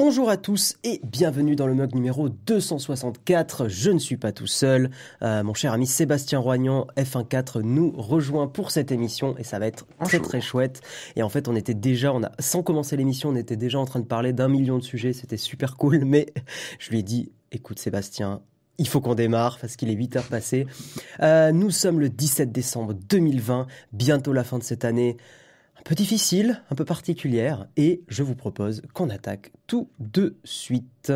Bonjour à tous et bienvenue dans le mug numéro 264. Je ne suis pas tout seul. Euh, mon cher ami Sébastien Roignan, F14, nous rejoint pour cette émission et ça va être très très chouette. Et en fait, on était déjà, on a, sans commencer l'émission, on était déjà en train de parler d'un million de sujets. C'était super cool, mais je lui ai dit, écoute Sébastien, il faut qu'on démarre parce qu'il est 8 heures passées. Euh, nous sommes le 17 décembre 2020, bientôt la fin de cette année un peu difficile, un peu particulière, et je vous propose qu'on attaque tout de suite.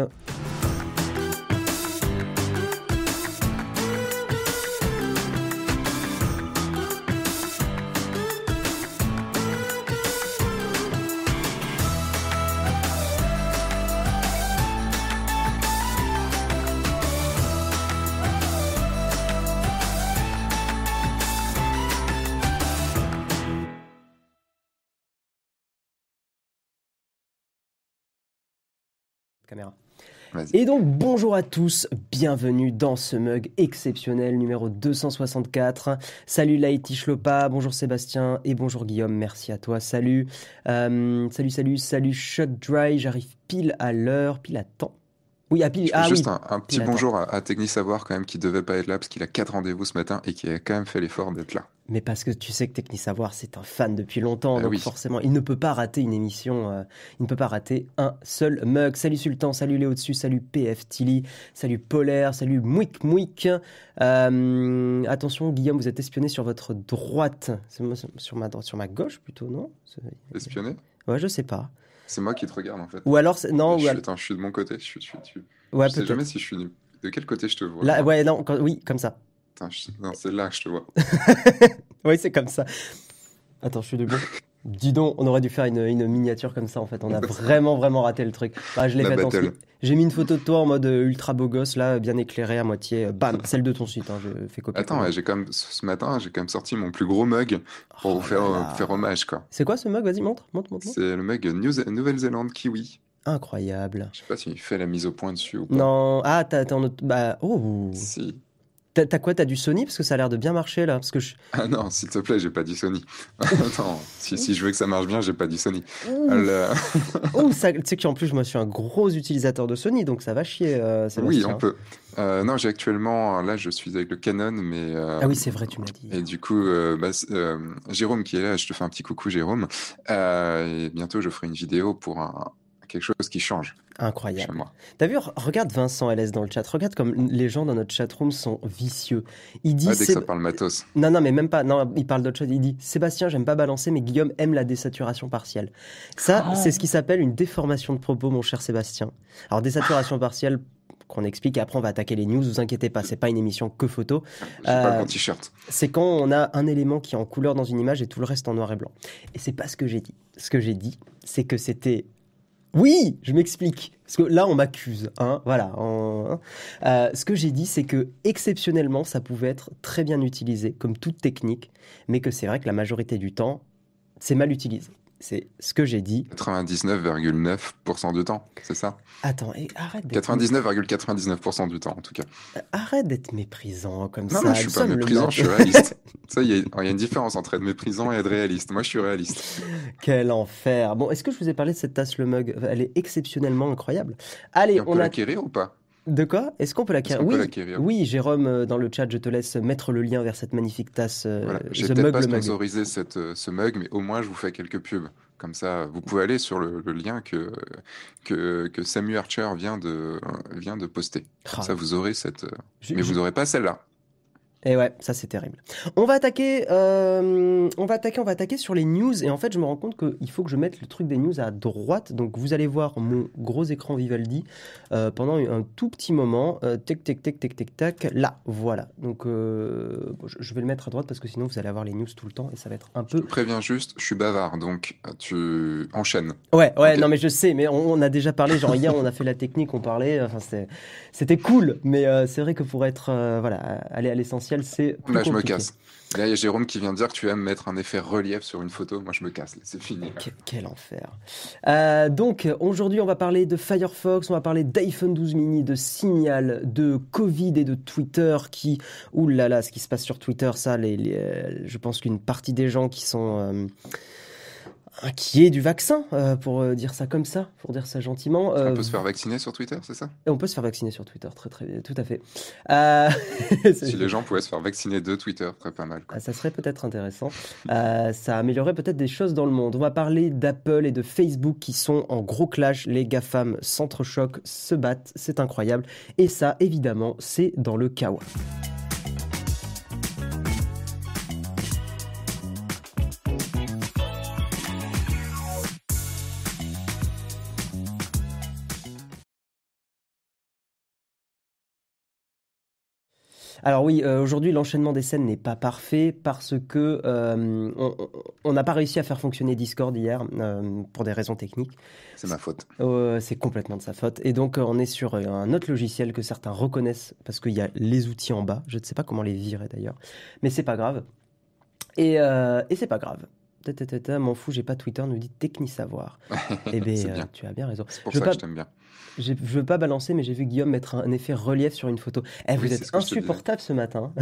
Caméra. Et donc bonjour à tous, bienvenue dans ce mug exceptionnel numéro 264. Salut Laïti Chlopa, bonjour Sébastien et bonjour Guillaume, merci à toi. Salut, euh, salut, salut, salut Shot Dry, j'arrive pile à l'heure, pile à temps. Oui, à. Ah, juste un, petit bonjour à, à Techni Savoir quand même qui devait pas être là parce qu'il a quatre rendez-vous ce matin et qui a quand même fait l'effort d'être là. Mais parce que tu sais que Techni Savoir, c'est un fan depuis longtemps, ah donc forcément, il ne peut pas rater une émission, euh, il ne peut pas rater un seul mug. Salut Sultan, salut Léo dessus, salut PF Tilly, salut Polaire, salut Mouik Mouik. Euh, attention, Guillaume, vous êtes espionné sur votre droite, sur ma, sur ma gauche plutôt, non? Espionné? Ouais, je sais pas. C'est moi qui te regarde en fait. Ou alors, non. Je, Attends, je suis de mon côté. Je, suis, je, suis, ouais, je sais jamais si je suis de quel côté je te vois. Là, ouais, non, oui, comme ça. Non, c'est là que je te vois. oui, c'est comme ça. Attends, je suis debout. Dis donc, on aurait dû faire une, miniature comme ça en fait. On a vraiment vraiment raté le truc. Bah, je l'ai fait ensuite. J'ai mis une photo de toi en mode euh, ultra beau gosse là, bien éclairé à moitié. Euh, bam, celle de ton site. Hein, je fais copier. Attends, j'ai comme ce matin, j'ai quand même sorti mon plus gros mug pour oh vous faire, euh, faire hommage quoi. C'est quoi ce mug? Vas-y, montre, montre, montre. C'est le mug Nouvelle-Zélande Kiwi. Incroyable. Je sais pas s'il fait la mise au point dessus ou pas. Non, ah t'as en autre. Bah oh. Si. T'as quoi? T'as du Sony? Parce que ça a l'air de bien marcher là. Parce que je... Ah non, s'il te plaît, j'ai pas dit Sony. Attends, si, si, je veux que ça marche bien, j'ai pas dit Sony. oh, tu sais qu'en plus, moi, je suis un gros utilisateur de Sony, donc ça va chier. Euh, oui, on peut. Euh, non, j'ai actuellement, là, je suis avec le Canon, mais. Euh, ah oui, c'est vrai, tu m'as dit. Et du coup, bah, Jérôme qui est là, je te fais un petit coucou, Jérôme. et bientôt, je ferai une vidéo pour un, quelque chose qui change. Incroyable. T'as vu, regarde Vincent LS dans le chat. Regarde comme les gens dans notre chatroom sont vicieux. Il dit. Ah, dès que ça parle matos. Non, non, mais même pas. Non, il parle d'autre chose. Il dit Sébastien, j'aime pas balancer, mais Guillaume aime la désaturation partielle. Ça, ah. c'est ce qui s'appelle une déformation de propos, mon cher Sébastien. Alors, désaturation partielle, qu'on explique. Et après, on va attaquer les news. Vous inquiétez pas, c'est pas une émission que photo. J'ai pas mon euh, t-shirt. C'est quand on a un élément qui est en couleur dans une image et tout le reste en noir et blanc. Et c'est pas ce que j'ai dit. Ce que j'ai dit, c'est que c'était oui, je m'explique. Parce que là, on m'accuse. Hein, voilà. Hein. Euh, ce que j'ai dit, c'est que exceptionnellement, ça pouvait être très bien utilisé, comme toute technique, mais que c'est vrai que la majorité du temps, c'est mal utilisé. C'est ce que j'ai dit. 99,9% du temps, c'est ça? Attends, et arrête 99,99% du temps, en tout cas. Euh, arrête d'être méprisant comme ça. Non, je suis pas méprisant, je suis réaliste. ça, il y, a une différence entre être méprisant et être réaliste. Moi, je suis réaliste. Quel enfer. Bon, est-ce que je vous ai parlé de cette tasse Le Mug? Elle est exceptionnellement incroyable. Allez, on, on peut a... l'acquérir ou pas? De quoi? Est-ce qu'on peut l'acquérir oui, oui, Jérôme, euh, dans le chat, je te laisse mettre le lien vers cette magnifique tasse. Euh, voilà. J'ai peut-être pas sponsorisé cette, ce mug, mais au moins je vous fais quelques pubs. Comme ça, vous pouvez aller sur le, lien que, que, que, Samuel Archer vient de, vient de poster. Comme ah. ça, vous aurez cette. mais vous n'aurez pas celle-là. Et ouais, ça c'est terrible. On va attaquer, euh, on va attaquer, on va attaquer sur les news. Et en fait, je me rends compte qu'il faut que je mette le truc des news à droite. Donc, vous allez voir mon gros écran Vivaldi euh, pendant un tout petit moment. Euh, tac, tac, tac, tac, tac, tac. Là, voilà. Donc, euh, je vais le mettre à droite parce que sinon, vous allez avoir les news tout le temps et ça va être un peu. Je te préviens juste, je suis bavard, donc tu enchaînes. Ouais, ouais, non, mais je sais. Mais on, a déjà parlé. Genre hier, on a fait la technique, on parlait. Enfin, c'était cool. Mais c'est vrai que pour être, voilà, aller à l'essentiel c'est. Là, je me casse. Là, il y a Jérôme qui vient de dire que tu aimes mettre un effet relief sur une photo. Moi, je me casse. C'est fini. Quel, enfer. Euh, donc, aujourd'hui, on va parler de Firefox, on va parler d'iPhone 12 mini, de Signal, de Covid et de Twitter qui. Ouh là là, ce qui se passe sur Twitter, ça, les, je pense qu'une partie des gens qui sont. Euh, inquiet du vaccin, euh, pour euh, dire ça comme ça, pour dire ça gentiment. on peut se faire vacciner sur Twitter, c'est ça? On peut se faire vacciner sur Twitter, très très tout à fait. si les gens pouvaient se faire vacciner de Twitter, très pas mal. Ah, ça serait peut-être intéressant. ça améliorerait peut-être des choses dans le monde. On va parler d'Apple et de Facebook qui sont en gros clash. Les GAFAM s'entrechoquent, se battent, c'est incroyable. Et ça, évidemment, c'est dans le chaos. Alors oui, euh, aujourd'hui l'enchaînement des scènes n'est pas parfait parce que euh, on n'a pas réussi à faire fonctionner Discord hier euh, pour des raisons techniques. C'est ma faute. c'est complètement de sa faute. Et donc on est sur un autre logiciel que certains reconnaissent parce qu'il y a les outils en bas. Je ne sais pas comment les virer d'ailleurs, mais c'est pas grave. Et, et c'est pas grave. M'en fous, j'ai pas Twitter, nous dit Techni Savoir. eh bien, tu as bien raison. C'est pour ça que je t'aime bien. Je veux pas balancer, mais j'ai vu Guillaume mettre un, effet relief sur une photo. Eh, vous êtes insupportable ce matin.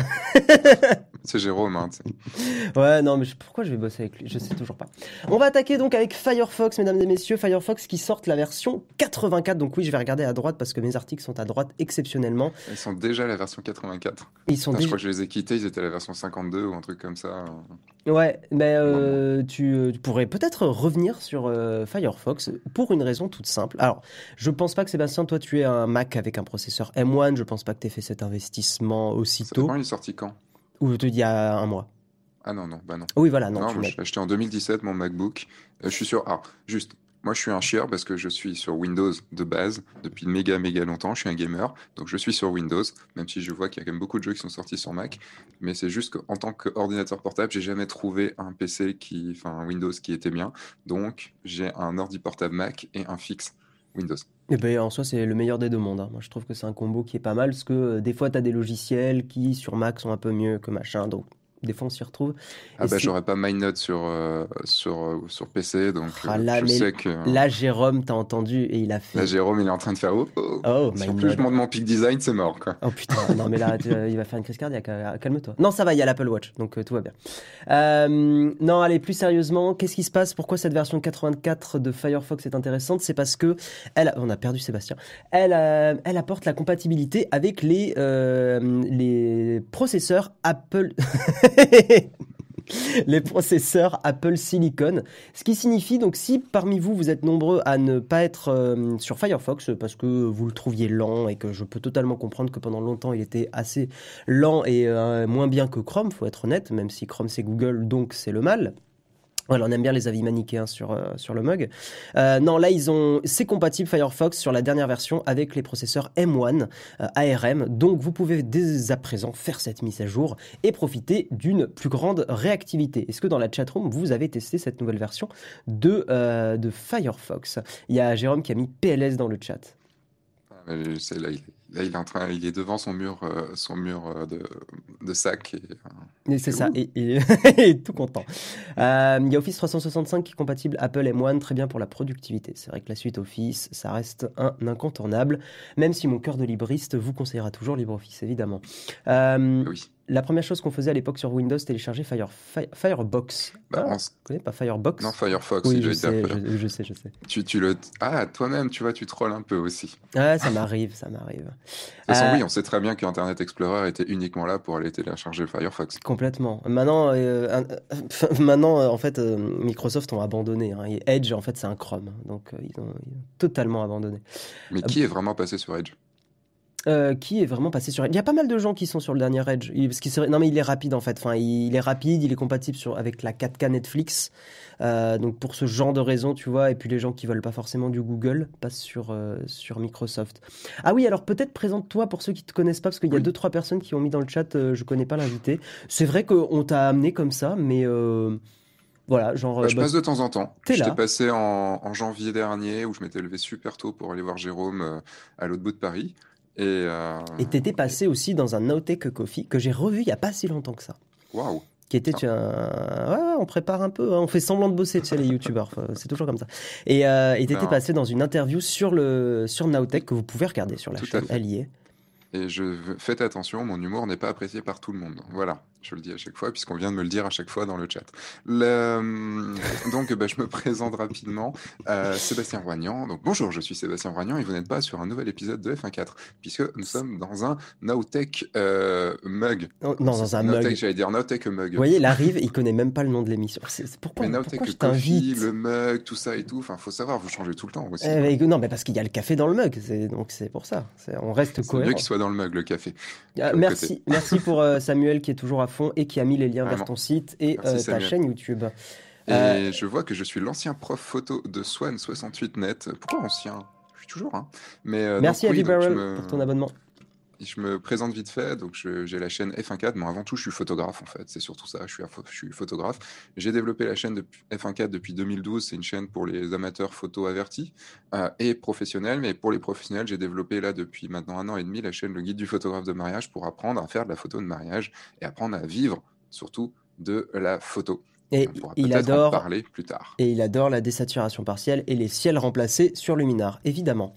c'est Jérôme. Hein, ouais, non, mais pourquoi je vais bosser avec lui? Je sais toujours pas. On va attaquer donc avec Firefox, mesdames et messieurs. Firefox qui sort la version 84. Donc oui, je vais regarder à droite parce que mes articles sont à droite exceptionnellement. Ils sont déjà la version 84. Ils sont Je crois que je les ai quittés, ils étaient à la version 52 ou un truc comme ça. Ouais, mais euh, tu, pourrais peut-être revenir sur euh, Firefox pour une raison toute simple. Alors, je pense pas que Sébastien, toi, tu es un Mac avec un processeur M1. Je pense pas que tu aies fait cet investissement aussitôt. Ça il est sorti quand? Ou il y a un mois. Ah non, non, bah non. Oui, voilà, non. non l'ai acheté en 2017, mon MacBook. Euh, je suis sûr. Ah, juste, moi, je suis un chieur parce que je suis sur Windows de base depuis méga méga longtemps. Je suis un gamer, donc je suis sur Windows, même si je vois qu'il y a quand même beaucoup de jeux qui sont sortis sur Mac. Mais c'est juste qu'en tant qu'ordinateur portable, j'ai jamais trouvé un PC qui, enfin, Windows qui était bien. Donc, j'ai un ordi portable Mac et un fixe Windows. Et eh ben, en soi, c'est le meilleur des deux mondes. Hein. Moi, je trouve que c'est un combo qui est pas mal parce que euh, des fois, tu as des logiciels qui, sur Mac, sont un peu mieux que machin. Donc, des fois on s'y retrouve. Ah bah j'aurais pas MyNote sur, euh, sur, euh, sur PC, donc ah, euh, là, je sais que... Là, Jérôme, t'as entendu et il a fait... Là, Jérôme, il est en train de faire... Oh, oh. oh si en plus je monte mon pic design, c'est mort, quoi. Oh putain, non mais là, il va faire une crise cardiaque, calme-toi. Non, ça va, il y a l'Apple Watch, donc tout va bien. non, allez, plus sérieusement, qu'est-ce qui se passe? Pourquoi cette version 84 de Firefox est intéressante? C'est parce que... Elle, on a perdu Sébastien. Elle, elle apporte la compatibilité avec les, les processeurs Apple... les processeurs Apple Silicon. Ce qui signifie donc si parmi vous vous êtes nombreux à ne pas être euh, sur Firefox parce que vous le trouviez lent et que je peux totalement comprendre que pendant longtemps il était assez lent et euh, moins bien que Chrome, faut être honnête, même si Chrome c'est Google donc c'est le mal. Voilà, on aime bien les avis manichéens sur, euh, sur le mug. Euh, non, là, ont, c'est compatible Firefox sur la dernière version avec les processeurs M1 euh, ARM. Donc, vous pouvez dès à présent faire cette mise à jour et profiter d'une plus grande réactivité. Est-ce que dans la chatroom, vous avez testé cette nouvelle version de, de Firefox? Il y a Jérôme qui a mis PLS dans le chat. Ah, là, Là, il est en train, il est devant son mur, euh, son mur euh, de, de, sac. Et, euh, c'est ça, et, et, tout content. il y a Office 365 qui est compatible Apple M1, très bien pour la productivité. C'est vrai que la suite Office, ça reste un incontournable, même si mon cœur de libriste vous conseillera toujours LibreOffice, évidemment. oui la première chose qu'on faisait à l'époque sur Windows, télécharger Fire, Firebox. Bah, ah, connais pas Firefox Non, Firefox. Oui, je, sais, je, sais, je, sais, Tu, tu le... Ah, toi-même, tu vois, tu trolls un peu aussi. Ah, ça m'arrive, ça m'arrive. De toute façon, euh, oui, on sait très bien qu'Internet Explorer était uniquement là pour aller télécharger Firefox. Complètement. Maintenant, euh, maintenant en fait, euh, Microsoft ont abandonné. Hein. Edge, en fait, c'est un Chrome. Donc, ils ont, ils, ont, totalement abandonné. Mais qui est vraiment passé sur Edge? Euh, qui est vraiment passé sur Edge. Il y a pas mal de gens qui sont sur le dernier Edge. parce qu'il non mais il est rapide en fait. Enfin, il, est rapide, il est compatible sur avec la 4K Netflix. Euh, donc pour ce genre de raison, tu vois. Et puis les gens qui veulent pas forcément du Google passent sur euh, sur Microsoft. Ah oui, alors peut-être présente-toi pour ceux qui te connaissent pas, parce qu'il y a deux trois personnes qui ont mis dans le chat. je connais pas l'invité. C'est vrai qu'on t'a amené comme ça, mais voilà, genre. Bah, je bah, passe de temps en temps. J'étais passé en, en, janvier dernier où je m'étais levé super tôt pour aller voir Jérôme à l'autre bout de Paris. Et euh... t'étais passé aussi dans un Nowtech Coffee que j'ai revu il y a pas si longtemps que ça. Waouh qui était un... ouais, on prépare un peu, hein. on fait semblant de bosser, tu sais, les youtubeurs, c'est toujours comme ça. Et euh, t'étais passé dans une interview sur le sur Nowtech que vous pouvez regarder sur la chaîne, elle Et je faites attention, mon humour n'est pas apprécié par tout le monde. Voilà. Je le dis à chaque fois, puisqu'on vient de me le dire à chaque fois dans le chat. Le... Donc, bah, je me présente rapidement. Euh, Sébastien Roignan. Donc, bonjour, je suis Sébastien Roignan et vous n'êtes pas sur un nouvel épisode de F1.4, puisque nous sommes dans un Nowtech euh, mug. non, dans un mug. J'allais dire Nowtech mug. Vous voyez, il arrive, il connaît même pas le nom de l'émission. C'est pourquoi, mais pourquoi je coffee, le mug, tout ça et tout. Enfin, faut savoir, vous changez tout le temps aussi. Eh, non, mais parce qu'il y a le café dans le mug, donc c'est pour ça. On reste cohérent. C'est mieux qu'il soit dans le mug, le café. Ah, merci, merci pour euh, Samuel qui est toujours à fond et qui a mis les liens vers ton site et euh, ta chaîne YouTube. Et euh, je vois que je suis l'ancien prof photo de Swan68net. Pourquoi ancien? Je suis toujours. Hein. Mais, Merci à pour ton abonnement je me présente vite fait, donc j'ai la chaîne F1.4, mais avant tout, je suis photographe en fait, c'est surtout ça, je suis, je suis photographe. J'ai développé la chaîne F1.4 depuis 2012, c'est une chaîne pour les amateurs photo avertis euh, et professionnels, mais pour les professionnels, j'ai développé là depuis maintenant un an et demi la chaîne Le Guide du photographe de mariage pour apprendre à faire de la photo de mariage et apprendre à vivre surtout de la photo. Et il adore parler plus tard. Et il adore la désaturation partielle et les ciels remplacés sur Luminar, évidemment.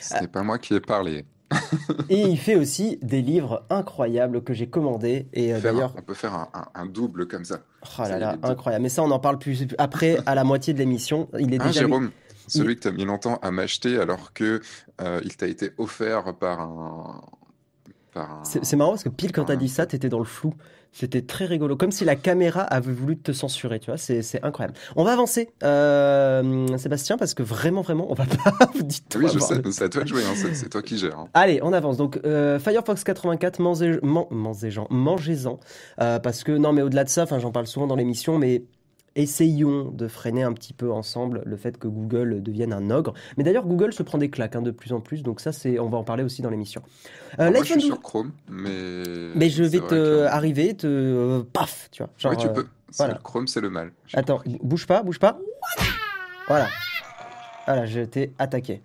Ce n'est pas moi qui ai parlé. et il fait aussi des livres incroyables que j'ai commandés. Et euh, d'ailleurs, on peut faire un, double comme ça. Oh là là, incroyable. Mais ça, on en parle plus après, à la moitié de l'émission. Il est hein, déjà. Jérôme, celui que tu as mis longtemps à m'acheter alors que euh, il t'a été offert par un. C'est marrant parce que pile quand tu as dit ça, tu étais dans le flou. C'était très rigolo, comme si la caméra avait voulu te censurer, tu vois, c'est incroyable. On va avancer, euh, Sébastien, parce que vraiment, vraiment, on va pas vous dire Oui, je sais, c'est à toi de jouer, hein, c'est toi qui gères. Hein. Allez, on avance. Donc, euh, Firefox 84, mangez-en, mangez-en, euh, parce que, non, mais au-delà de ça, j'en parle souvent dans l'émission, mais essayons de freiner un petit peu ensemble le fait que Google devienne un ogre. Mais d'ailleurs, Google se prend des claques hein, de plus en plus, donc ça, c'est, on va en parler aussi dans l'émission. Euh, moi, je suis sur Chrome, mais. Mais je vais te arriver, te euh, paf, tu vois. Genre, oui, tu peux. Voilà. Chrome, c'est le mal. Attends, bouge pas, bouge pas. Voilà. Voilà, j'ai été attaqué.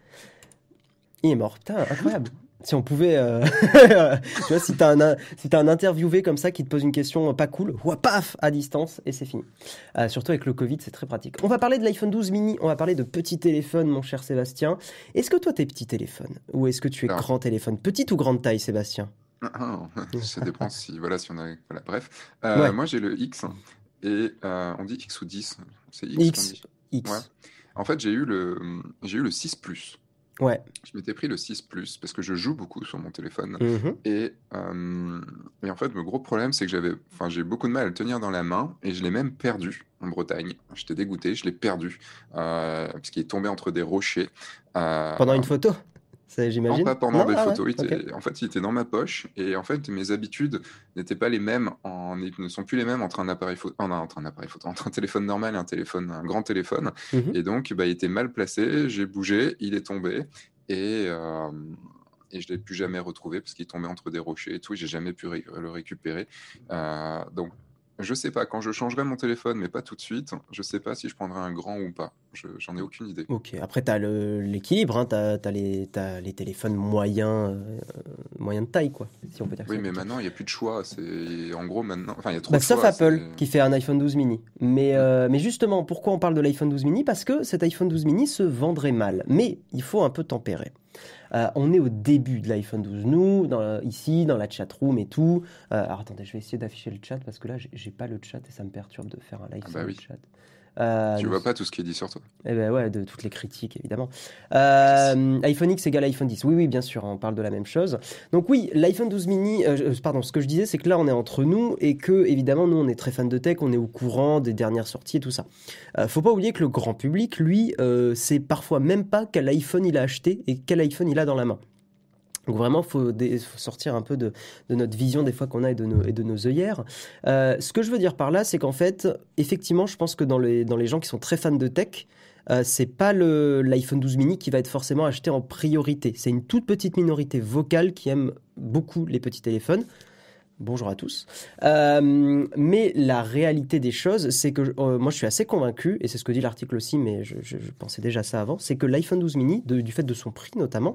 Il est mort. Putain, incroyable. Si on pouvait, euh, tu vois, si t'as un, si as un interviewé comme ça qui te pose une question pas cool, ouah, paf, à distance, et c'est fini. Euh, surtout avec le Covid, c'est très pratique. On va parler de l'iPhone 12 mini, on va parler de petits téléphones, mon cher Sébastien. Est-ce que toi, t'es petit téléphone? Ou est-ce que tu es grand téléphone? Petite ou grande taille, Sébastien? Ah, Ça dépend si, voilà, si on a, voilà, bref. Euh, moi, j'ai le X, et on dit X ou 10 C'est X. X. Ouais. En fait, j'ai eu le, j'ai eu le 6 Plus. Ouais. Je m'étais pris le 6 Plus parce que je joue beaucoup sur mon téléphone. Mmh et, et, en fait, le gros problème, c'est que j'avais, enfin, j'ai beaucoup de mal à le tenir dans la main et je l'ai même perdu en Bretagne. J'étais dégoûté, je l'ai perdu euh, parce qu'il est tombé entre des rochers. Euh, Pendant une photo? J'imagine. Non, pas pendant des ah photos. En fait, il était dans ma poche et en fait, mes habitudes n'étaient pas les mêmes, en... ne sont plus les mêmes entre un appareil photo, entre un appareil photo, entre un téléphone normal et un téléphone, un grand téléphone. Mhm. Et donc, bah, il était mal placé. J'ai bougé, il est tombé et euh... et je l'ai plus jamais retrouvé parce qu'il tombait entre des rochers et tout. J'ai jamais pu le récupérer. Euh... Donc je sais pas, quand je changerai mon téléphone, mais pas tout de suite, je sais pas si je prendrai un grand ou pas. J'en ai aucune idée. Ok, après tu as l'équilibre, hein, tu as, les, les téléphones moyens, euh, moyens de taille, quoi, si on peut dire Oui, mais maintenant il n'y a plus de choix. En gros, maintenant, enfin, il y a trop bah, de sauf choix. Sauf Apple qui fait un iPhone 12 mini. Mais, euh, mais justement, pourquoi on parle de l'iPhone 12 mini? Parce que cet iPhone 12 mini se vendrait mal. Mais il faut un peu tempérer. Euh, on est au début de l'iPhone 12. Nous, ici, dans la chat room et tout. Euh, alors attendez, je vais essayer d'afficher le chat parce que là, j'ai pas le chat et ça me perturbe de faire un live ah bah sur le chat. Euh, tu vois pas tout ce qui est dit sur toi? Eh ben ouais, de toutes les critiques évidemment. Euh, iPhone X égale iPhone 10. Oui, oui, bien sûr, on parle de la même chose. Donc oui, l'iPhone 12 mini. Euh, pardon, ce que je disais, c'est que là, on est entre nous et que évidemment, nous, on est très fans de tech, on est au courant des dernières sorties et tout ça. faut pas oublier que le grand public, lui, c'est parfois même pas quel iPhone il a acheté et quel iPhone il a dans la main. Donc vraiment, il faut, sortir un peu de, notre vision des fois qu'on a et de nos, et de nos œillères. Euh, ce que je veux dire par là, c'est qu'en fait, effectivement, je pense que dans les, gens qui sont très fans de tech, euh, c'est pas l'iPhone 12 mini qui va être forcément acheté en priorité. C'est une toute petite minorité vocale qui aime beaucoup les petits téléphones. Bonjour à tous. Euh, mais la réalité des choses, c'est que euh, moi je suis assez convaincu, et c'est ce que dit l'article aussi, mais je, pensais déjà ça avant, c'est que l'iPhone 12 mini, du fait de son prix notamment,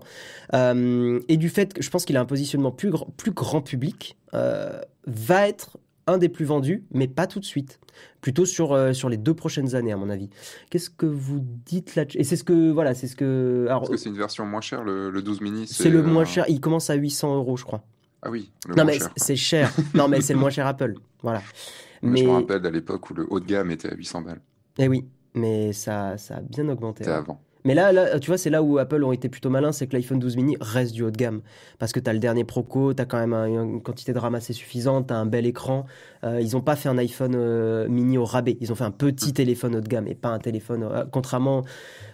euh, et du fait que je pense qu'il a un positionnement plus, plus grand public, va être un des plus vendus, mais pas tout de suite. Plutôt sur, sur les deux prochaines années, à mon avis. Qu'est-ce que vous dites là Et c'est ce que. Voilà, c'est ce que. Alors, Parce que c'est une version moins chère, le, le 12 mini C'est le moins cher. Il commence à 800 euros, je crois. Ah oui. non mais c'est cher. non mais c'est le moins cher Apple. Voilà. Mais... Je me rappelle à l'époque où le haut de gamme était à 800 balles. Eh oui, mais ça, ça a bien augmenté. C'était avant. Mais là, là, tu vois, c'est là où Apple ont été plutôt malins, c'est que l'iPhone 12 mini reste du haut de gamme. Parce que tu as le dernier Proco, tu as quand même une quantité de RAM assez suffisante, tu as un bel écran. Euh, ils n'ont pas fait un iPhone euh, mini au rabais. Ils ont fait un petit téléphone haut de gamme et pas un téléphone. Euh, contrairement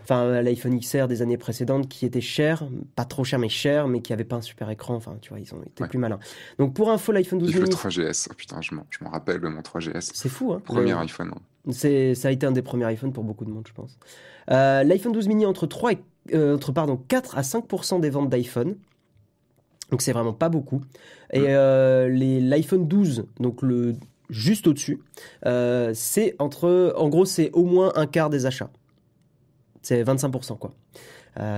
enfin, à l'iPhone XR des années précédentes qui était cher, pas trop cher, mais cher, mais qui avait pas un super écran. Enfin, tu vois, ils ont été plus malins. Donc pour info, l'iPhone 12 mini. le 3GS. Oh, putain, je m'en rappelle mon 3GS. C'est fou, hein. Premier iPhone. C'est, ça a été un des premiers iPhones pour beaucoup de monde, je pense. L'iPhone 12 mini entre 3 et euh, entre pardon, 4 à 5% des ventes d'iPhone. Donc c'est vraiment pas beaucoup. Et mm. euh, l'iPhone 12, donc le juste au-dessus, euh, c'est entre, en gros, c'est au moins un quart des achats. C'est 25%, quoi.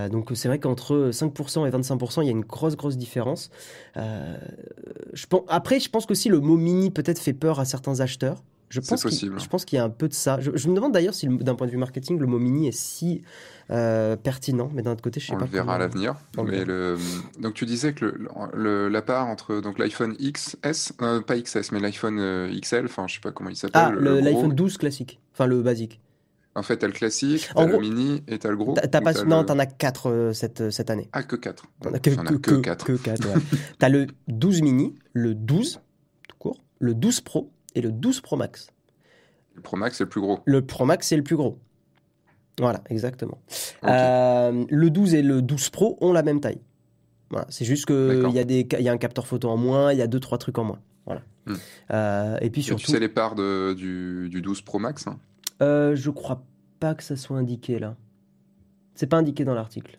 donc c'est vrai qu'entre 5% et 25%, il y a une grosse, grosse différence. je pense, après, je pense qu'aussi le mot mini peut-être fait peur à certains acheteurs. Je pense possible. Je pense qu'il y a un peu de ça. Je, me demande d'ailleurs si, d'un point de vue marketing, le mot mini est si euh, pertinent. Mais d'un autre côté, je sais pas. On le verra à l'avenir. Mais le... donc tu disais que le, la part entre donc l'iPhone XS, euh, pas XS, mais l'iPhone euh, XL, enfin je sais pas comment il s'appelle. Ah, l'iPhone 12 classique, enfin le basique. En fait, t'as le classique, t'as le mini et t'as le gros. As pas... non, t'en as 4 cette, cette année. Ah, que 4. T'en as que, que, que, 4. Que 4 t'as le 12 mini, le 12, tout court, le 12 Pro et le 12 Pro Max. Le Pro Max, c'est le plus gros. Le Pro Max, c'est le plus gros. Voilà, exactement. Euh, le 12 et le 12 Pro ont la même taille. Voilà, c'est juste qu'il y, a des, y a un capteur photo en moins, il y a deux, trois trucs en moins. Voilà. Hmm. Euh, et puis surtout. tu sais les parts de, du, du, 12 Pro Max hein? Euh, Je crois pas que ça soit indiqué là. C'est pas indiqué dans l'article.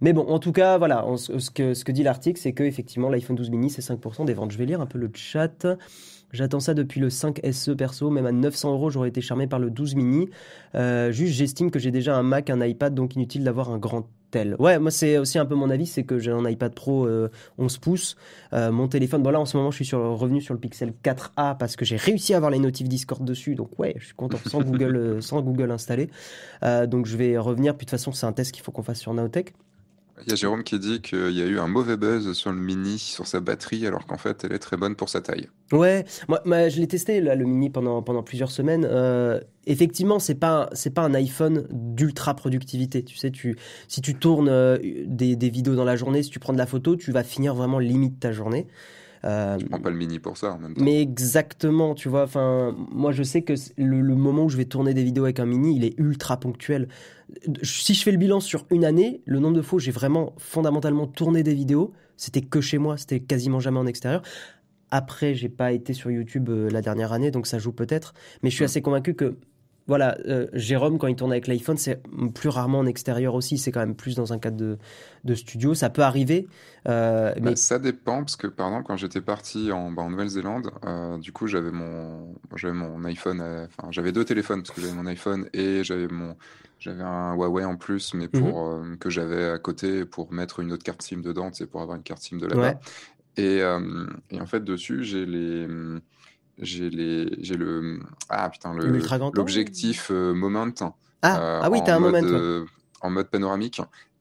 Mais bon, en tout cas, voilà, ce, que, ce que dit l'article, c'est que effectivement l'iPhone 12 mini, c'est 5% des ventes. Je vais lire un peu le chat. J'attends ça depuis le 5 SE perso, même à 900 euros, j'aurais été charmé par le 12 mini. Euh, juste, j'estime que j'ai déjà un Mac, un iPad, donc inutile d'avoir un grand tel. Ouais, moi c'est aussi un peu mon avis, c'est que j'ai un iPad Pro 11 euh, pouces. Euh, mon téléphone, bon là en ce moment je suis revenu sur le Pixel 4a parce que j'ai réussi à avoir les notifs Discord dessus, donc ouais, je suis content sans Google, sans Google installé. donc je vais revenir, puis de toute façon c'est un test qu'il faut qu'on fasse sur Naotech. Il y a Jérôme qui dit qu'il y a eu un mauvais buzz sur le mini, sur sa batterie, alors qu'en fait, elle est très bonne pour sa taille. Ouais, moi, je l'ai testé le mini pendant, plusieurs semaines. Euh, effectivement, c'est pas pas un iPhone d'ultra productivité. Tu sais, si tu tournes euh, des, des, vidéos dans la journée, si tu prends de la photo, tu vas finir vraiment limite ta journée. Euh, je prends pas le mini pour ça en même temps. Mais exactement, tu vois. Enfin, moi, je sais que le, moment où je vais tourner des vidéos avec un mini, il est ultra ponctuel. Si je fais le bilan sur une année, le nombre de fois où j'ai vraiment fondamentalement tourné des vidéos, c'était que chez moi, c'était quasiment jamais en extérieur. Après, j'ai pas été sur YouTube euh, la dernière année, donc ça joue peut-être. Mais je suis assez convaincu que voilà, euh, Jérôme, quand il tourne avec l'iPhone, c'est plus rarement en extérieur aussi. C'est quand même plus dans un cadre de, de studio. Ça peut arriver. Euh, bah, mais... ça dépend, parce que par exemple, quand j'étais parti en, bah, en Nouvelle-Zélande, euh, du coup, j'avais mon, mon iPhone. Enfin, j'avais deux téléphones, parce que j'avais mon iPhone et j'avais mon. J'avais un Huawei en plus, mais pour mhm. que j'avais à côté pour mettre une autre carte SIM dedans, c'est pour avoir une carte SIM de là-bas. Et, et, en fait, dessus, j'ai les j'ai les j'ai le ah putain le l'objectif euh, moment ah, euh, ah oui t'as un moment euh, en mode panoramique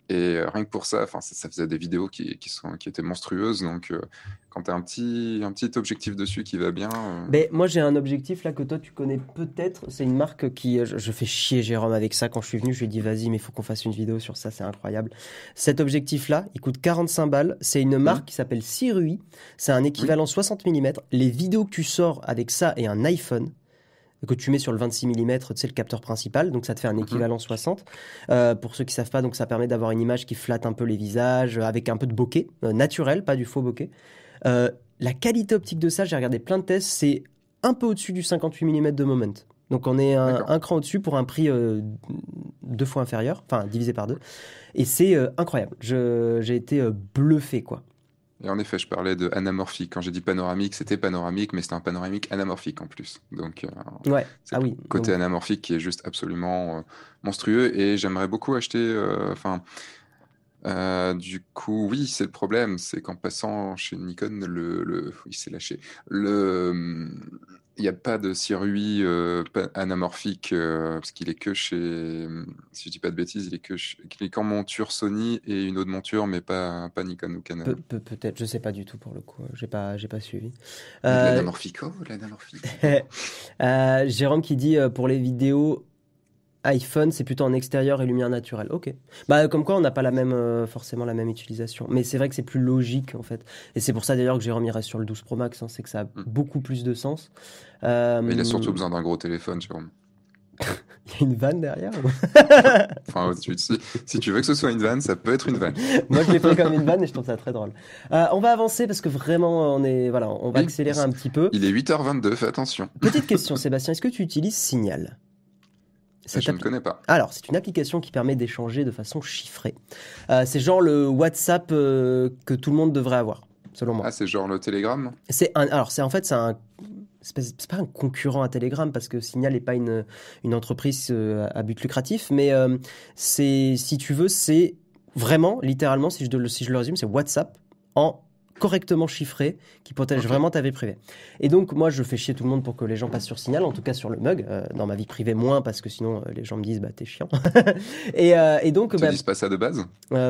et rien que pour ça, enfin, ça, faisait des vidéos qui, qui, sont, qui étaient monstrueuses. Donc, quand tu as un petit, un petit objectif dessus qui va bien. Mais moi, j'ai un objectif là que toi, tu connais peut-être. C'est une marque qui. Je, fais chier Jérôme avec ça. Quand je suis venu, je lui ai dit, vas-y, mais il faut qu'on fasse une vidéo sur ça, c'est incroyable. Cet objectif-là, il coûte 45 balles. C'est une marque qui s'appelle Sirui. C'est un équivalent 60 mm. Les vidéos que tu sors avec ça et un iPhone, que tu mets sur le 26 mm, c'est le capteur principal, donc ça te fait un mhm. équivalent 60. Euh, pour ceux qui savent pas, donc ça permet d'avoir une image qui flatte un peu les visages, euh, avec un peu de bokeh, euh, naturel, pas du faux bokeh. la qualité optique de ça, j'ai regardé plein de tests, c'est un peu au-dessus du 58 mm de Moment. Donc on est un, cran au-dessus pour un prix deux fois inférieur, enfin divisé par deux. Et c'est incroyable. J'ai été bluffé, quoi. Et en effet, je parlais de anamorphique. Quand j'ai dit panoramique, c'était panoramique, mais c'était un panoramique anamorphique en plus. Donc, euh, ouais. ah oui. Côté anamorphique qui est juste absolument euh, monstrueux. Et j'aimerais beaucoup acheter. Euh, enfin. Euh, du coup, oui, c'est le problème, c'est qu'en passant chez Nikon, le, le oui, c'est lâché. Le, il n'y a pas de circuit euh, anamorphique euh, parce qu'il est que chez, si je dis pas de bêtises, il est que il est qu'en monture Sony et une autre monture, mais pas, pas Nikon ou Canon. Pe Peut-être, je sais pas du tout pour le coup, j'ai pas, j'ai pas suivi. Euh, l'anamorphique, l'anamorphique. euh, Jérôme qui dit pour les vidéos iPhone, c'est plutôt en extérieur et lumière naturelle. Ok. Bah, comme quoi, on n'a pas la même, euh, forcément la même utilisation. Mais c'est vrai que c'est plus logique, en fait. Et c'est pour ça, d'ailleurs, que j'ai remis sur le 12 Pro Max. Hein, c'est que ça a hmm. beaucoup plus de sens. Euh... Mais il a surtout besoin d'un gros téléphone, Jérôme. il y a une vanne derrière enfin, si, tu veux que ce soit une vanne, ça peut être une vanne. Moi, je l'ai pris comme une vanne et je trouve ça très drôle. Euh, on va avancer parce que vraiment, on est, voilà, on va accélérer un petit peu. Il est 8h22, fais attention. Petite question, Sébastien, est-ce que tu utilises Signal? Je ne connais pas. Alors, c'est une application qui permet d'échanger de façon chiffrée. Euh, c'est genre le WhatsApp euh, que tout le monde devrait avoir, selon moi. Ah, c'est genre le Telegram? C'est un. Alors, c'est en fait, c'est un. C'est pas un concurrent à Telegram parce que Signal n'est pas une, une entreprise euh, à but lucratif, mais c'est, si tu veux, c'est vraiment, littéralement, si je, si je le résume, c'est WhatsApp en correctement chiffré qui protège vraiment ta vie privée. Et donc, moi, je fais chier tout le monde pour que les gens passent sur Signal, en tout cas sur le mug. Euh, dans ma vie privée, moins, parce que sinon, euh, les gens me disent, bah, t'es chiant. et, euh, et, donc. Tu bah, dis pas ça de base?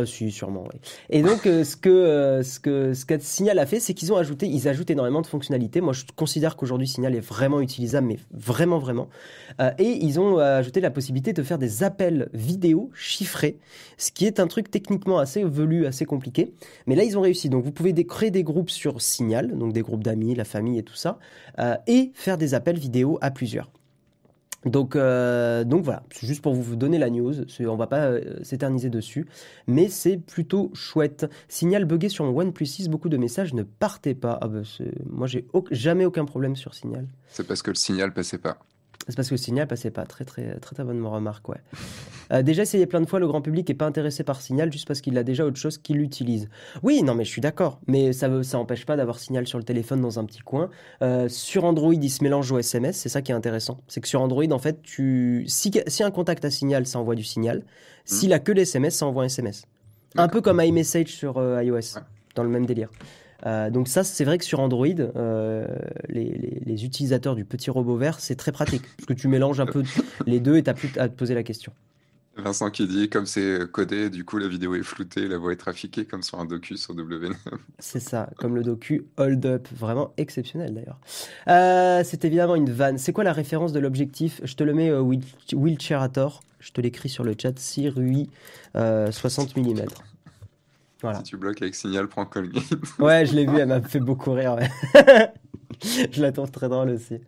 Si, sûrement, oui. Et donc, ce que ce que ce que Signal a fait, c'est qu'ils ont ajouté, ils ajoutent énormément de fonctionnalités. Moi, je considère qu'aujourd'hui, Signal est vraiment utilisable, mais vraiment, vraiment. et ils ont ajouté la possibilité de faire des appels vidéo chiffrés, ce qui est un truc techniquement assez velu, assez compliqué. Mais là, ils ont réussi. Donc, vous pouvez créer des groupes sur Signal, donc des groupes d'amis, la famille et tout ça, euh, et faire des appels vidéo à plusieurs. Donc, euh, donc voilà, c'est juste pour vous donner la news. On va pas euh, s'éterniser dessus, mais c'est plutôt chouette. Signal bugué sur mon OnePlus 6, beaucoup de messages ne partaient pas. Ah bah, moi, j'ai jamais aucun problème sur Signal. C'est parce que le signal passait pas. C'est parce que le signal passait pas. Très, très, très, très bonne remarque, ouais. Euh, déjà essayé plein de fois, le grand public est pas intéressé par signal juste parce qu'il a déjà autre chose qu'il utilise. Oui, non, mais je suis d'accord. Mais ça ne ça empêche pas d'avoir signal sur le téléphone dans un petit coin. Euh, sur Android, il se mélange au SMS. C'est ça qui est intéressant. C'est que sur Android, en fait, tu... si, si un contact a signal, ça envoie du signal. S'il hmm. a que les SMS, ça envoie un SMS. Un peu comme iMessage sur euh, iOS, dans le même délire. Euh, donc ça, c'est vrai que sur Android, euh, les, utilisateurs du petit robot vert, c'est très pratique, parce que tu mélanges un peu les deux et tu plus à te poser la question. Vincent qui dit, comme c'est codé, du coup la vidéo est floutée, la voix est trafiquée, comme sur un docu sur w c'est ça, comme le docu Hold Up, vraiment exceptionnel d'ailleurs. Euh, c'est évidemment une vanne. C'est quoi la référence de l'objectif? Je te le mets euh, Wheelchairator, je te l'écris sur le chat, Sirui 60 mm. Si tu bloques avec signal, prends Colgate. ouais, je l'ai vu, elle m'a fait beaucoup rire. je la trouve très drôle aussi.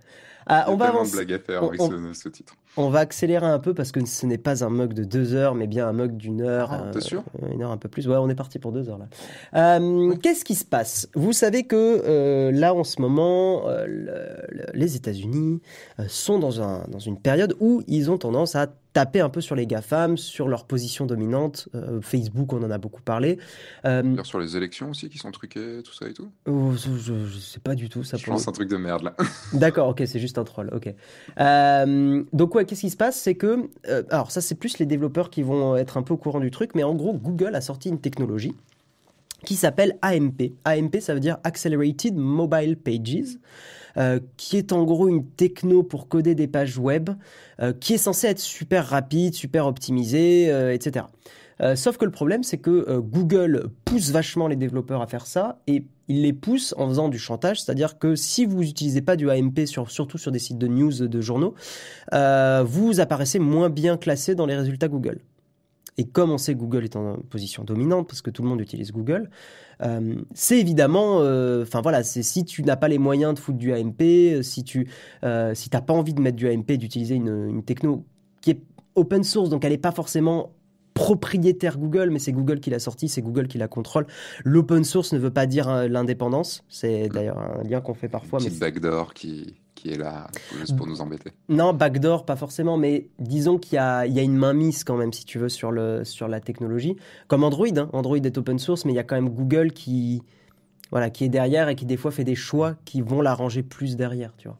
Ah, on va avancer. à faire avec ce, titre. On va accélérer un peu parce que ce n'est pas un mug de deux heures, mais bien un mug d'une heure. Ah, T'es sûr? euh, Une heure un peu plus. Ouais, on est parti pour deux heures là. Euh, Qu'est-ce qui se passe? Vous savez que euh, là, en ce moment, euh, les États-Unis sont dans, un, dans une période où ils ont tendance à taper un peu sur les GAFAM, sur leur position dominante. Euh, Facebook, on en a beaucoup parlé. Euh, sur les élections aussi qui sont truquées, tout ça et tout oh, je, ne sais pas du tout. Ça je pense un truc de merde là. D'accord, ok, c'est juste un troll. Ok. Euh, donc, ouais, qu'est-ce qui se passe? C'est que. alors, ça, c'est plus les développeurs qui vont être un peu au courant du truc, mais en gros, Google a sorti une technologie qui s'appelle AMP. AMP, ça veut dire Accelerated Mobile Pages. Euh, qui est en gros une techno pour coder des pages web, euh, qui est censée être super rapide, super optimisée, euh, etc. sauf que le problème, c'est que Google pousse vachement les développeurs à faire ça et il les pousse en faisant du chantage, c'est-à-dire que si vous n'utilisez pas du AMP, sur, surtout sur des sites de news de journaux, vous apparaissez moins bien classé dans les résultats Google. Et comme on sait Google est en position dominante, parce que tout le monde utilise Google, euh, c'est évidemment, euh, enfin voilà, c'est si tu n'as pas les moyens de foutre du AMP, si tu euh, si t'as pas envie de mettre du AMP, d'utiliser une, une techno qui est open source, donc elle n'est pas forcément propriétaire Google, mais c'est Google qui l'a sorti, c'est Google qui la contrôle. L'open source ne veut pas dire l'indépendance, c'est d'ailleurs un lien qu'on fait parfois. Petit backdoor qui qui est là pour nous embêter. Non, backdoor, pas forcément, mais disons qu'il y a, il y a une mainmise quand même, si tu veux, sur, le, sur la technologie. Comme Android, hein. Android est open source, mais il y a quand même Google qui, voilà, qui est derrière et qui des fois fait des choix qui vont l'arranger plus derrière, tu vois.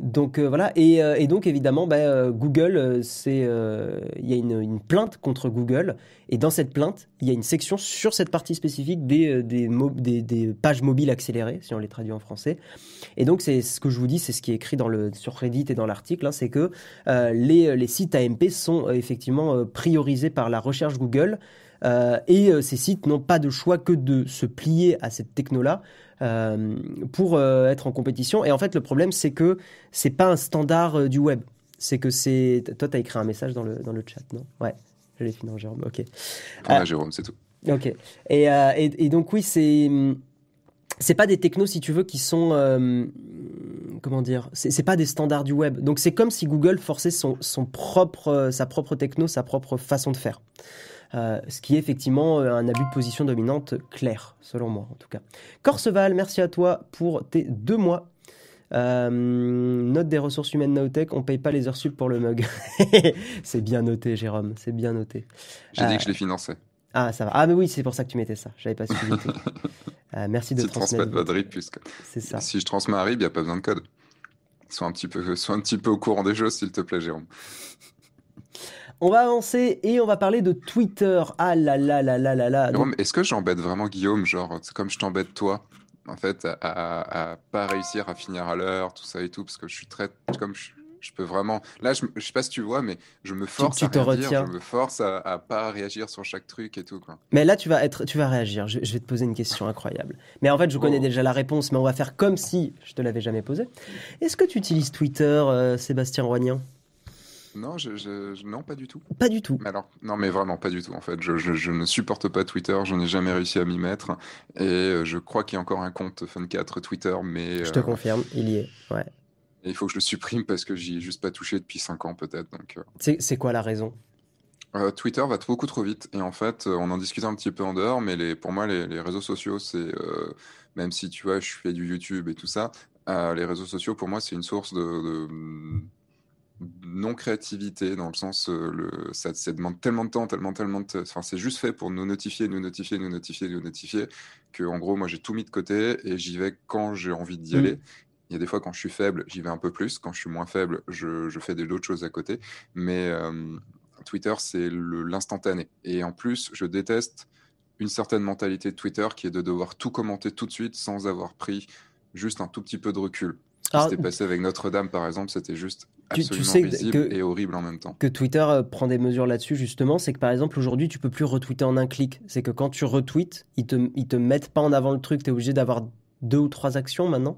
Donc euh, voilà, et, euh, et, donc évidemment, bah, euh, Google, il y a une, plainte contre Google, et dans cette plainte, il y a une section sur cette partie spécifique des, pages mobiles accélérées, si on les traduit en français. Et donc c'est ce que je vous dis, c'est ce qui est écrit sur Reddit et dans l'article, hein, c'est que les sites AMP sont effectivement priorisés par la recherche Google. Euh, et euh, ces sites n'ont pas de choix que de se plier à cette techno-là euh, pour être en compétition. Et en fait, le problème, c'est que c'est pas un standard du web. C'est que c'est. Toi, tu as écrit un message dans le, dans le chat, non? Ouais, je l'ai fini, Jérôme. Ok. Ah, Jérôme, c'est tout. Ok. Et, et, donc, oui, c'est. C'est pas des technos, si tu veux, qui sont. comment dire C'est pas des standards du web. Donc, c'est comme si Google forçait son, son propre, sa propre techno, sa propre façon de faire. Euh, ce qui est effectivement euh, un abus de position dominante clair, selon moi en tout cas. Corseval, merci à toi pour tes deux mois. Euh, note des ressources humaines Naotech, on paye pas les heures sup pour le mug. c'est bien noté, Jérôme, c'est bien noté. J'ai dit que je les finançais. Ah, ça va. Ah, mais oui, c'est pour ça que tu mettais ça. J'avais pas suivi. merci de transmettre. votre RIP, puisque. C'est ça. Si je transmets un RIP, il n'y a pas besoin de code. Sois un, petit peu, sois un petit peu au courant des choses, s'il te plaît, Jérôme. On va avancer et on va parler de Twitter. Ah là là là là là là. Est-ce que j'embête vraiment Guillaume, genre, c'est comme je t'embête toi, en fait, à, pas réussir à finir à l'heure, tout ça et tout, parce que je suis très, comme je, peux vraiment. Là, je, je sais pas si tu vois, mais je me force à réagir, je me force à, pas réagir sur chaque truc et tout. Quoi. Mais là, tu vas être, tu vas réagir. Je, vais te poser une question incroyable. Mais en fait, je connais oh. déjà la réponse, mais on va faire comme si je te l'avais jamais posée. Est-ce que tu utilises Twitter, euh, Sébastien Roignan? Non, je, non, pas du tout. Pas du tout. Mais alors, non, mais vraiment pas du tout. En fait, je, ne supporte pas Twitter. Je n'ai jamais réussi à m'y mettre. Et euh, je crois qu'il y a encore un compte Fun4 Twitter, mais. Je te euh, confirme, il y est. Ouais. il faut que je le supprime parce que j'y ai juste pas touché depuis 5 ans peut-être. Donc. Euh. C'est quoi la raison? Twitter va beaucoup trop vite et en fait, on en discute un petit peu en dehors, mais les, pour moi, les, réseaux sociaux, c'est même si tu vois, je fais du YouTube et tout ça, les réseaux sociaux pour moi, c'est une source de non-créativité, dans le sens, euh, le, ça, ça, demande tellement de temps, tellement, tellement de... Enfin, c'est juste fait pour nous notifier, nous notifier, nous notifier, nous notifier, que en gros, moi, j'ai tout mis de côté et j'y vais quand j'ai envie d'y mmh. aller. Il y a des fois, quand je suis faible, j'y vais un peu plus. Quand je suis moins faible, je, je fais d'autres choses à côté. Mais euh, Twitter, c'est l'instantané. Et en plus, je déteste une certaine mentalité de Twitter qui est de devoir tout commenter tout de suite sans avoir pris juste un tout petit peu de recul. Ce qui s'était passé avec Notre-Dame, par exemple, c'était juste absolument tu, sais risible et horrible en même temps. Que Twitter euh, prend des mesures là-dessus, justement, c'est que par exemple, aujourd'hui, tu peux plus retweeter en un clic. C'est que quand tu retweets, ils te, ils te mettent pas en avant le truc, tu es obligé d'avoir deux ou trois actions maintenant.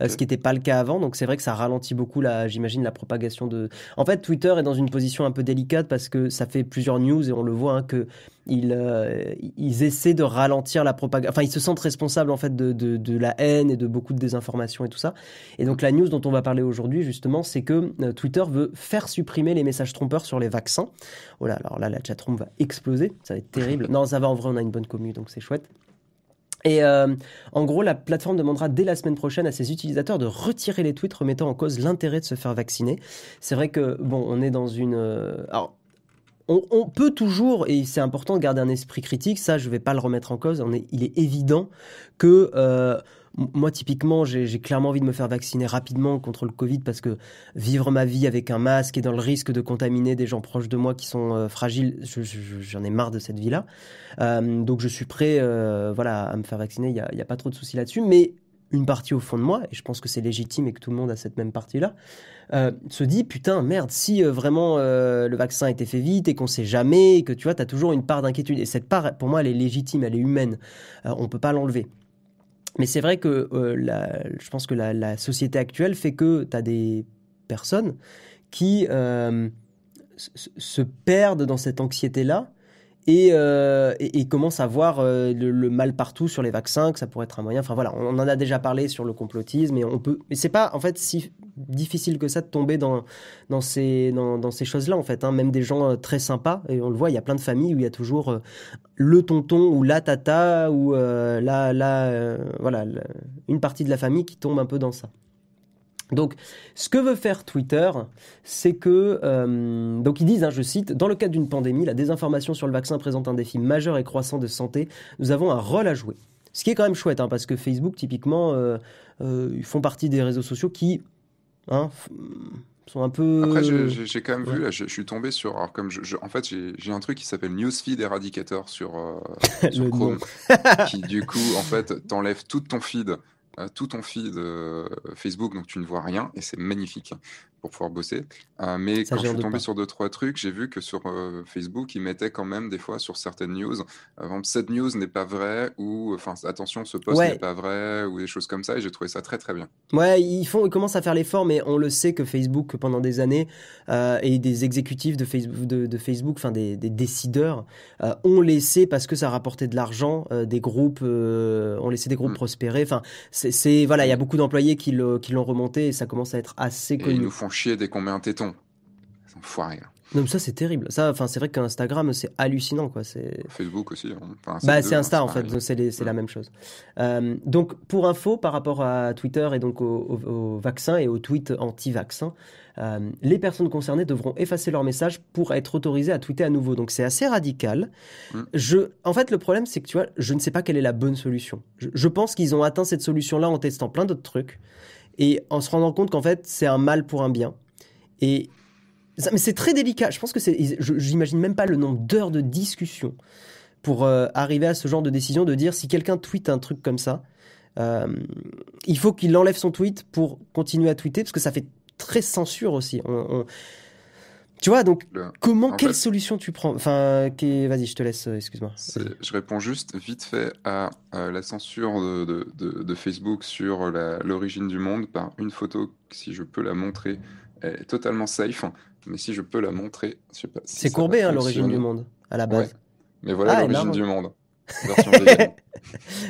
Euh, ce qui n'était pas le cas avant. Donc c'est vrai que ça ralentit beaucoup, j'imagine, la propagation de. En fait, Twitter est dans une position un peu délicate parce que ça fait plusieurs news et on le voit hein, que ils, euh, ils essaient de ralentir la propagation. Enfin, ils se sentent responsables en fait de, de, de, la haine et de beaucoup de désinformation et tout ça. Et donc la news dont on va parler aujourd'hui justement, c'est que euh, Twitter veut faire supprimer les messages trompeurs sur les vaccins. Oh là, alors là, la chatroom va exploser. Ça va être terrible. non, ça va en vrai, on a une bonne commune, donc c'est chouette. Et euh, en gros, la plateforme demandera dès la semaine prochaine à ses utilisateurs de retirer les tweets remettant en cause l'intérêt de se faire vacciner. C'est vrai que, bon, on est dans une... Euh, alors, on, peut toujours, et c'est important de garder un esprit critique, ça je ne vais pas le remettre en cause, il est évident que... Euh, moi, typiquement, j'ai clairement envie de me faire vacciner rapidement contre le Covid parce que vivre ma vie avec un masque et dans le risque de contaminer des gens proches de moi qui sont euh, fragiles, j'en ai marre de cette vie-là. Euh, donc, je suis prêt euh, voilà, à me faire vacciner, il n'y a, a, pas trop de soucis là-dessus. Mais une partie au fond de moi, et je pense que c'est légitime et que tout le monde a cette même partie-là, se dit putain, merde, si vraiment le vaccin a été fait vite et qu'on sait jamais, et que tu vois, tu as toujours une part d'inquiétude. Et cette part, pour moi, elle est légitime, elle est humaine. on peut pas l'enlever. Mais c'est vrai que euh, je pense que la, société actuelle fait que tu as des personnes qui euh, se perdent dans cette anxiété-là euh, et, et, commence à voir euh, le, mal partout sur les vaccins, que ça pourrait être un moyen. Enfin voilà, on, en a déjà parlé sur le complotisme, et on peut. Mais c'est pas en fait si difficile que ça de tomber dans dans ces dans ces choses-là en fait. Hein. Même des gens euh, très sympas, et on le voit, il y a plein de familles où il y a toujours le tonton ou la tata ou la la voilà une partie de la famille qui tombe un peu dans ça. Donc, ce que veut faire Twitter, c'est que, euh, donc ils disent, hein, je cite, dans le cadre d'une pandémie, la désinformation sur le vaccin présente un défi majeur et croissant de santé. Nous avons un rôle à jouer. Ce qui est quand même chouette, hein, parce que Facebook, typiquement, ils font partie des réseaux sociaux qui hein, sont un peu. Après, j'ai quand même vu, là, je, suis tombé sur. Alors, comme je, en fait, j'ai un truc qui s'appelle Newsfeed Eradicator sur, sur Chrome, qui du coup, en fait, t'enlève tout ton feed tout ton feed Facebook, donc tu ne vois rien, et c'est magnifique pour pouvoir bosser. Euh, mais quand je suis tombé sur deux, trois trucs, j'ai vu que sur euh, Facebook, ils mettaient quand même des fois sur certaines news, euh, cette news n'est pas vraie, ou enfin, attention, ce post n'est pas vrai, ou des choses comme ça, et j'ai trouvé ça très très bien. Ouais, ils, font, ils commencent à faire l'effort, mais on le sait que Facebook, pendant des années, et des exécutifs de Facebook, de, Facebook enfin des, décideurs, ont laissé, parce que ça rapportait de l'argent, des groupes, ont laissé des groupes mmh. prospérer. Enfin, c'est, voilà, il y a mmh. beaucoup d'employés qui, l'ont remonté, et ça commence à être assez connu. ils nous font chier dès qu'on met un téton. Ils Non, ça c'est terrible. Ça, enfin, c'est vrai qu'Instagram c'est hallucinant, quoi. C'est Facebook aussi. Hein. bah, c'est Insta en fait, c'est la même chose. Euh, donc, pour info, par rapport à Twitter et donc au, vaccin et aux tweets anti-vaccin, euh, les personnes concernées devront effacer leur message pour être autorisées à tweeter à nouveau. Donc, c'est assez radical. Mm. Je, en fait, le problème, c'est que tu vois, je ne sais pas quelle est la bonne solution. je pense qu'ils ont atteint cette solution-là en testant plein d'autres trucs et en se rendant compte qu'en fait, c'est un mal pour un bien. Et mais c'est très délicat. Je pense que c'est, j'imagine même pas le nombre d'heures de discussion pour euh, arriver à ce genre de décision de dire si quelqu'un tweet un truc comme ça, euh, il faut qu'il enlève son tweet pour continuer à tweeter parce que ça fait très censure aussi. on, tu vois, donc, comment, quelle solution tu prends? Enfin, vas-y, je te laisse, euh, excuse-moi. Je réponds juste vite fait à la censure de, Facebook sur l'origine du monde par une photo, si je peux la montrer, est totalement safe, mais si je peux la montrer, je sais pas. c'est courbé, hein, l'origine du monde, à la base. Mais voilà ah, l'origine du monde. Version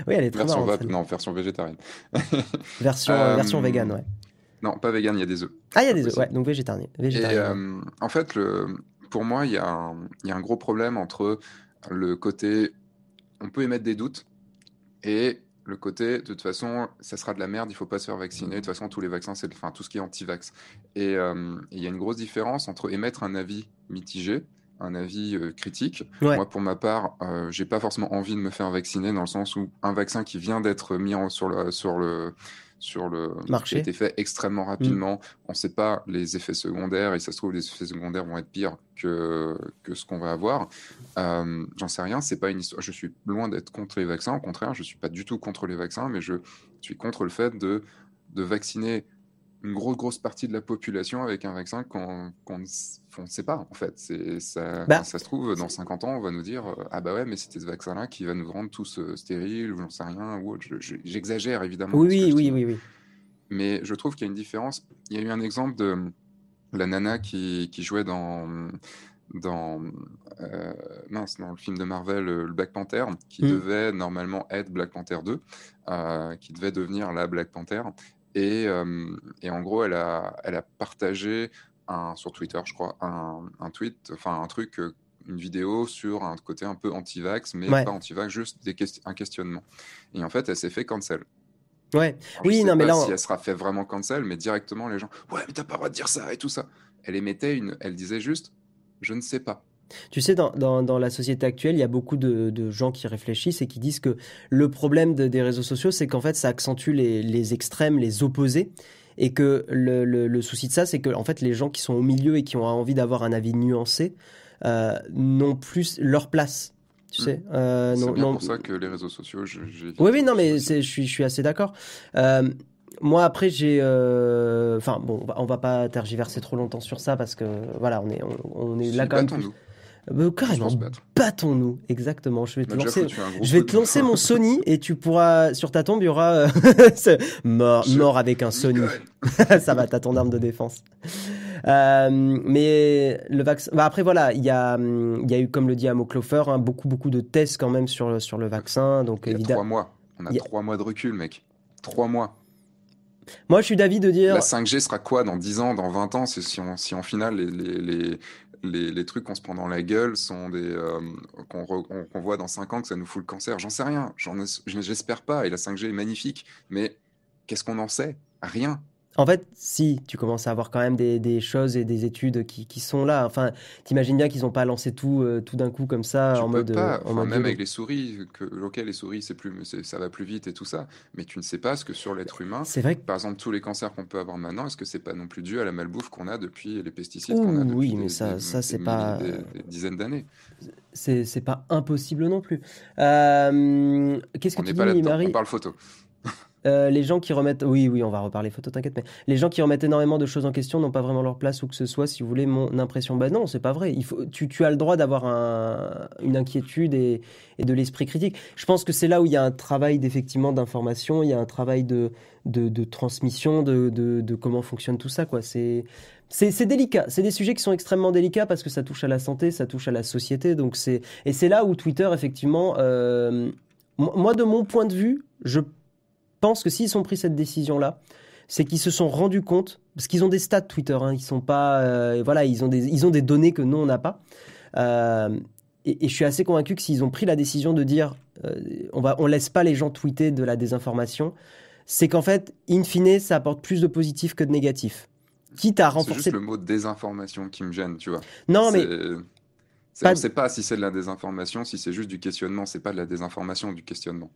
oui, elle est très version Non, version végétarienne. version, euh, version vegan, ouais. Non, pas vegan, il y a des œufs. Ah, il y a des œufs, ouais, donc végétarien. végétarien. Euh, en fait, le, pour moi, il y, a un, y, a un gros problème entre le côté on peut émettre des doutes et le côté de toute façon, ça sera de la merde, il faut pas se faire vacciner. De toute façon, tous les vaccins, c'est enfin, tout ce qui est anti-vax. Et euh, il y a une grosse différence entre émettre un avis mitigé un avis euh, critique. Moi, pour ma part, euh, j'ai pas forcément envie de me faire vacciner dans le sens où un vaccin qui vient d'être mis sur le sur le sur le marché a été fait extrêmement mm. rapidement. On ne sait pas les effets secondaires et ça se trouve les effets secondaires vont être pires que que ce qu'on va avoir. Euh, J'en sais rien. C'est pas une histoire. Je suis loin d'être contre les vaccins. Au contraire, je suis pas du tout contre les vaccins, mais je suis contre le fait de de vacciner une grosse, grosse partie de la population avec un vaccin qu'on ne sait pas, en fait. Ça, bah ça se trouve, dans 50 ans, on va nous dire euh, Ah bah ouais, mais c'était ce vaccin-là qui va nous rendre tous euh, stériles, ou j'en sais rien, ou J'exagère, évidemment. Oui, oui, oui, oui. Mais je trouve qu'il y a une différence. Il y a eu un exemple de la nana qui, qui jouait dans dans, euh, mince, dans le film de Marvel, le Black Panther, qui mm. devait normalement être Black Panther 2, qui devait devenir la Black Panther. Et, et, en gros, elle a, elle a partagé un, sur Twitter, je crois, un, un tweet, enfin un truc, une vidéo sur un côté un peu anti-vax, mais pas anti-vax, juste des un questionnement. Et en fait, elle s'est fait cancel. Ouais, oui, non, mais là. Si elle sera fait vraiment cancel, mais directement, les gens, ouais, mais t'as pas le droit de dire ça et tout ça. Elle émettait une. Elle disait juste, je ne sais pas. Tu sais, dans, dans, la société actuelle, il y a beaucoup de, de, gens qui réfléchissent et qui disent que le problème des réseaux sociaux, c'est qu'en fait, ça accentue les, les, extrêmes, les opposés. Et que le, le, souci de ça, c'est que en fait, les gens qui sont au milieu et qui ont envie d'avoir un avis nuancé euh, n'ont plus leur place. Tu sais, euh, c'est pour ça que les réseaux sociaux. Oui, oui, non, mais je suis, je suis assez d'accord. Euh, moi après j'ai enfin bon on va pas tergiverser trop longtemps sur ça parce que voilà on est on, est là quand même euh, carrément, battons-nous, exactement. Je vais te lancer, je vais te lancer mon Sony et tu pourras, sur ta tombe, il y aura euh, mort, mort avec un Sony. Ça va, t'as ton arme de défense. Euh, mais le vaccin. Bah après voilà, il y a, il y a eu comme le dit Amo Clofer, hein, beaucoup beaucoup de tests quand même sur sur le vaccin. Donc il y a trois mois. On a, trois mois de recul, mec. Trois mois. Moi, je suis d'avis de dire. La 5G sera quoi dans 10 ans, dans 20 ans? Si, si en finale, les, les, les, trucs qu'on se prend dans la gueule sont des euh, qu'on voit dans 5 ans que ça nous fout le cancer. J'en sais rien. J'espère pas. Et la 5G est magnifique. Mais qu'est-ce qu'on en sait? Rien. En fait, si, tu commences à avoir quand même des, choses et des études qui, sont là. Enfin, t'imagines bien qu'ils n'ont pas lancé tout, euh, tout d'un coup comme ça en mode. Pas. En même avec les souris, que, ok, les souris, c'est plus, ça va plus vite et tout ça, mais tu ne sais pas ce que sur l'être humain. C'est vrai. Par exemple, tous les cancers qu'on peut avoir maintenant, est-ce que c'est pas non plus dû à la malbouffe qu'on a depuis les pesticides qu'on a depuis Oui, mais ça, ça c'est pas. Des, dizaines d'années? C'est pas impossible non plus. Euh, qu'est-ce que on tu dis, Marie On parle photo. Euh, les gens qui remettent, oui, oui, on va reparler photo, t'inquiète, mais les gens qui remettent énormément de choses en question n'ont pas vraiment leur place ou que ce soit, si vous voulez, mon impression. Bah non, c'est pas vrai. Tu, as le droit d'avoir une inquiétude et, de l'esprit critique. Je pense que c'est là où il y a un travail d'effectivement d'information, il y a un travail de, transmission, de, comment fonctionne tout ça, quoi. C'est délicat. C'est des sujets qui sont extrêmement délicats parce que ça touche à la santé, ça touche à la société. Donc et c'est là où Twitter, effectivement, euh, moi de mon point de vue, je pense que s'ils ont pris cette décision-là, c'est qu'ils se sont rendus compte, parce qu'ils ont des stats Twitter, hein, ils sont pas, euh, voilà, ils ont des, ils ont des données que nous on n'a pas. Euh, et, je suis assez convaincu que s'ils ont pris la décision de dire, euh, on va, on laisse pas les gens tweeter de la désinformation, c'est qu'en fait, in fine, ça apporte plus de positif que de négatif. Quitte à renforcer. C'est juste le mot désinformation qui me gêne, tu vois. Non, mais. On ne sait pas si c'est de la désinformation, si c'est juste du questionnement. C'est pas de la désinformation, du questionnement.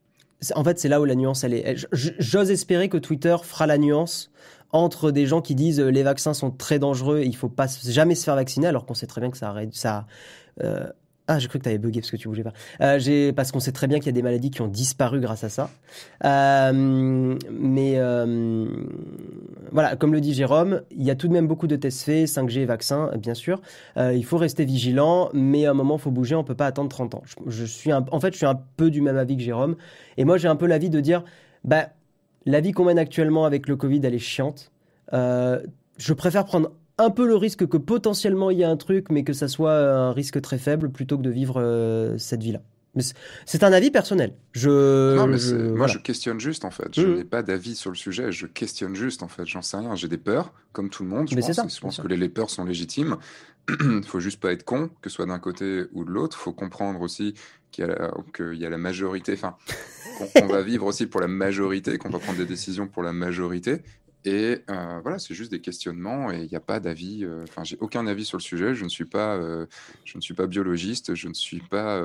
En fait, c'est là où la nuance, elle est. J'ose espérer que Twitter fera la nuance entre des gens qui disent euh, les vaccins sont très dangereux et il faut pas jamais se faire vacciner, alors qu'on sait très bien que ça, ça euh, ah, j'ai cru que tu avais bugué parce que tu bougeais pas. Euh, parce qu'on sait très bien qu'il y a des maladies qui ont disparu grâce à ça. Mais voilà, comme le dit Jérôme, il y a tout de même beaucoup de tests faits, 5G, vaccins, bien sûr. il faut rester vigilant, mais à un moment, il faut bouger. On peut pas attendre 30 ans. Je, suis en fait, je suis un peu du même avis que Jérôme. Et moi, j'ai un peu l'avis de dire, bah, la vie qu'on mène actuellement avec le Covid, elle est chiante. je préfère prendre un peu le risque que potentiellement il y ait un truc, mais que ça soit un risque très faible plutôt que de vivre euh, cette vie-là. C'est un avis personnel. Je, non, mais moi, je questionne juste en fait. Je mmh. n'ai pas d'avis sur le sujet. Je questionne juste en fait. J'en sais rien. J'ai des peurs, comme tout le monde. Je pense, ça, je pense que les, peurs sont légitimes. Il faut juste pas être con, que ce soit d'un côté ou de l'autre. Il faut comprendre aussi qu'il y, y, a la majorité. Enfin, qu'on va vivre aussi pour la majorité, qu'on va prendre des décisions pour la majorité. Et euh, voilà, c'est juste des questionnements et il n'y a pas d'avis. Euh, enfin, j'ai aucun avis sur le sujet. Je ne suis pas, euh, je ne suis pas biologiste. Je ne suis pas,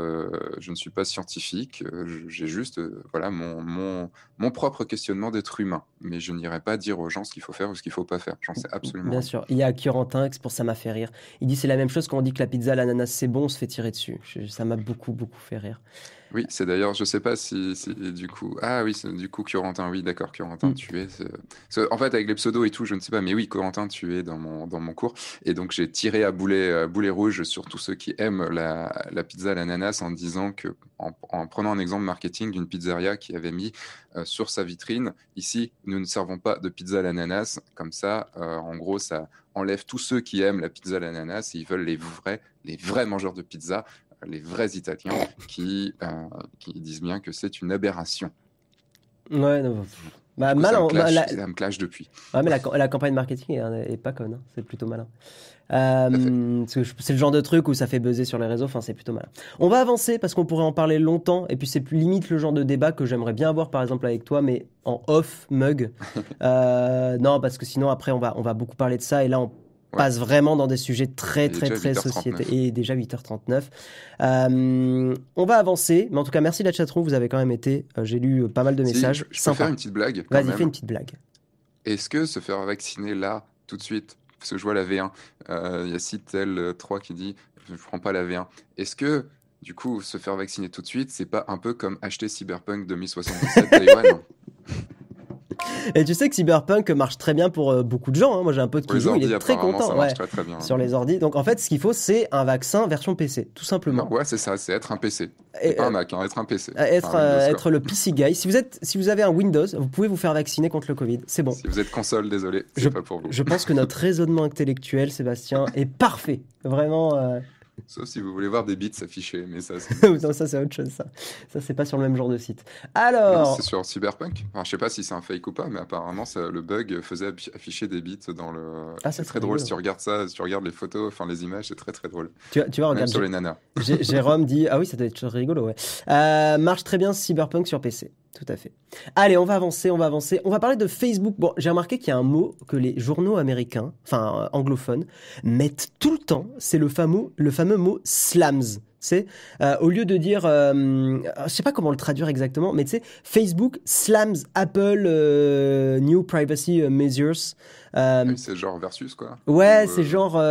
je ne suis pas scientifique. j'ai juste, voilà, mon, mon, mon, propre questionnement d'être humain. Mais je n'irai pas dire aux gens ce qu'il faut faire ou ce qu'il ne faut pas faire. J'en sais absolument. Bien sûr. Il y a Corentin, pour ça m'a fait rire. Il dit c'est la même chose quand on dit que la pizza à l'ananas c'est bon, on se fait tirer dessus. ça m'a beaucoup beaucoup fait rire. Oui, c'est d'ailleurs, je sais pas si, du coup. Ah oui, du coup, Corentin, oui, d'accord, Corentin, mm. tu es. En fait, avec les pseudos et tout, je ne sais pas, mais oui, Corentin, tu es dans mon, dans mon cours. Et donc, j'ai tiré à boulet, boulet rouge sur tous ceux qui aiment la, la pizza à l'ananas en disant que, en, prenant un exemple marketing d'une pizzeria qui avait mis euh, sur sa vitrine, ici, nous ne servons pas de pizza à l'ananas. Comme ça, euh, en gros, ça enlève tous ceux qui aiment la pizza à l'ananas et ils veulent les vrais, les vrais mangeurs de pizza les vrais Italiens qui, euh, qui disent bien que c'est une aberration. Ouais, non, bah, mal, ça, me clash, bah, me clash depuis. Ouais, mais la, la campagne marketing est, pas conne, hein. c'est plutôt malin. Euh, c'est le genre de truc où ça fait buzzer sur les réseaux, enfin c'est plutôt malin. On va avancer parce qu'on pourrait en parler longtemps et puis c'est plus limite le genre de débat que j'aimerais bien avoir par exemple avec toi, mais en off mug. euh, non, parce que sinon après on va, on va beaucoup parler de ça et là on passe vraiment dans des sujets très, très, très société. Et déjà 8h39. Euh, on va avancer, mais en tout cas, merci la chatroom, vous avez quand même été. Euh, j'ai lu euh, pas mal de messages. Je, peux faire une petite blague. Vas-y, fais une petite blague. Est-ce que se faire vacciner là, tout de suite, parce que je vois la V1, il y a Citel 3 qui dit je ne prends pas la V1. Est-ce que du coup, se faire vacciner tout de suite, c'est pas un peu comme acheter Cyberpunk 2077 Taïwan? et tu sais que Cyberpunk marche très bien pour euh, beaucoup de gens. Hein. Moi, j'ai un pote qui joue, il est très content sur les ordi. Donc, en fait, ce qu'il faut, c'est un vaccin version PC, tout simplement. ouais, c'est ça, c'est être un PC. Et, pas un euh, Mac, hein, être un PC. Être, euh, être le PC guy. Si vous, êtes, si vous avez un Windows, vous pouvez vous faire vacciner contre le Covid. C'est bon. Si vous êtes console, désolé, c'est pas pour vous. Je pense que notre raisonnement intellectuel, Sébastien, est parfait. Vraiment. Sauf si vous voulez voir des bits s'afficher, mais ça non, ça c'est autre chose, ça. Ça c'est pas sur le même genre de site. Alors... C'est sur Cyberpunk. Enfin, je sais pas si c'est un fake ou pas, mais apparemment ça, le bug faisait afficher des bits dans le... Ah, c'est très drôle si tu regardes ça, si tu regardes les photos, enfin les images, c'est très très drôle. Tu, tu vois, regarde... sur les nanas. Jérôme dit... Ah oui, ça doit être rigolo, ouais. Euh, marche très bien Cyberpunk sur PC. Tout à fait. Allez, on va avancer, on va avancer. On va parler de Facebook. Bon, j'ai remarqué qu'il y a un mot que les journaux américains, enfin anglophones, mettent tout le temps. C'est le fameux, le fameux mot slams. C'est euh, au lieu de dire, euh, je sais pas comment le traduire exactement, mais tu sais, Facebook slams Apple euh, new privacy measures. c'est genre versus quoi. Ouais, c'est genre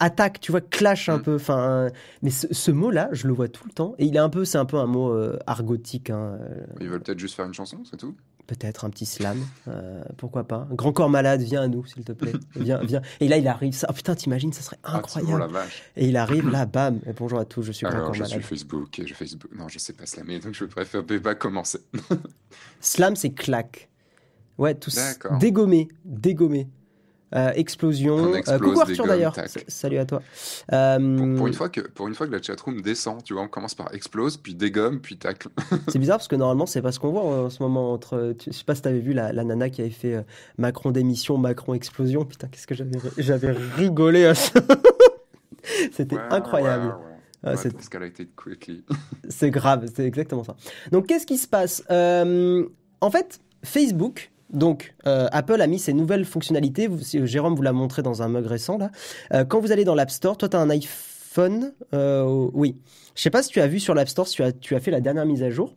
attaque, tu vois, clash un mm. peu. Enfin, mais ce, mot-là, je le vois tout le temps. Et il est un peu, c'est un peu un mot euh, argotique. Hein, euh. Ils veulent peut-être juste faire une chanson, c'est tout? Peut-être un petit slam, euh, pourquoi pas. Grand corps malade, viens à nous, s'il te plaît. Viens, viens. Et là, il arrive. Ça, oh putain, t'imagines, ça serait ah, incroyable. et il arrive là, bam. Et bonjour à tous, je suis Grand corps je suis Facebook et je Facebook. Non, je sais pas slammer, donc je préfère pas commencer. slam, c'est claque. Ouais, tout ça. Dégommer, dégommer. Euh, explosion. Euh, coucou Arthur d'ailleurs. Salut à toi. Euh, pour, une fois que, pour une fois que la chatroom descend, tu vois, on commence par explose, puis dégomme, puis tacle. c'est bizarre parce que normalement, c'est pas ce qu'on voit en ce moment. Entre, je sais pas si t'avais vu la, la, nana qui avait fait Macron démission, Macron explosion. Putain, qu'est-ce que j'avais, j'avais rigolé à ça. C'était incroyable. Ouais, ouais, c'est grave, c'est exactement ça. Donc, qu'est-ce qui se passe? En fait, Facebook, donc, euh, Apple a mis ses nouvelles fonctionnalités. Jérôme vous l'a montré dans un mug récent là. Euh, quand vous allez dans l'App Store, toi tu as un iPhone, euh, oui. Je sais pas si tu as vu sur l'App Store, si tu as, tu as fait la dernière mise à jour.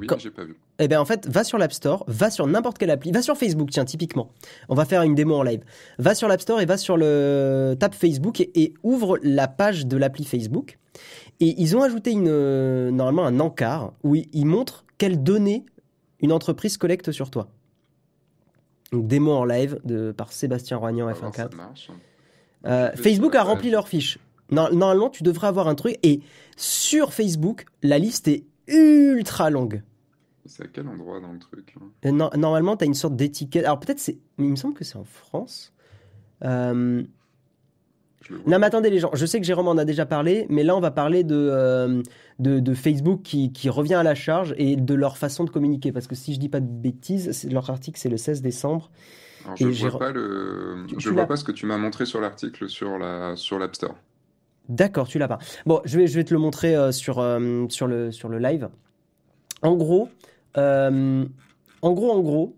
Oui, j'ai pas vu. Eh bien, en fait, va sur l'App Store, va sur n'importe quelle appli, va sur Facebook, tiens, typiquement. On va faire une démo en live. Va sur l'App Store et va sur le tape Facebook et, ouvre la page de l'appli Facebook. Et ils ont ajouté une, normalement un encart où ils montrent quelles données une entreprise collecte sur toi. Donc démo en live de, par Sébastien Roignan F1.4. Euh, Facebook a rempli leur fiche. Normalement, tu devrais avoir un truc. Et sur Facebook, la liste est ultra longue. C'est à quel endroit dans le truc euh, Normalement, tu as une sorte d'étiquette. Alors peut-être c'est. Il me semble que c'est en France. Euh, non, mais attendez, les gens, je sais que Jérôme en a déjà parlé, mais là, on va parler de, euh, de, Facebook qui, qui, revient à la charge et de leur façon de communiquer. Parce que si je dis pas de bêtises, leur article, c'est le 16 décembre. je ne vois, pas, le... je vois pas ce que tu m'as montré sur l'article sur l'App sur Store. D'accord, tu l'as pas. Bon, je vais, je vais te le montrer euh, sur, euh, sur, le, sur le live. En gros, en gros, en gros,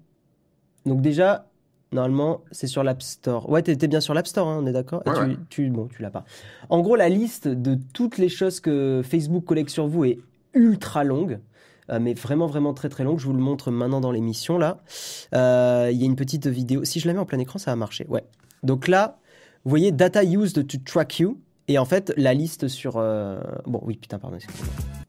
donc déjà, Normalement, c'est sur l'App Store. Ouais, t'es bien sur l'App Store, hein, on est d'accord? Tu, tu, Bon, tu l'as pas. En gros, la liste de toutes les choses que Facebook collecte sur vous est ultra longue. Euh, mais vraiment, vraiment très, très longue. Je vous le montre maintenant dans l'émission, là. Euh, il y a une petite vidéo. Si je la mets en plein écran, ça va marcher. Ouais. Donc là, vous voyez, data used to track you. Et en fait, la liste sur. Euh, bon, oui, putain, pardon.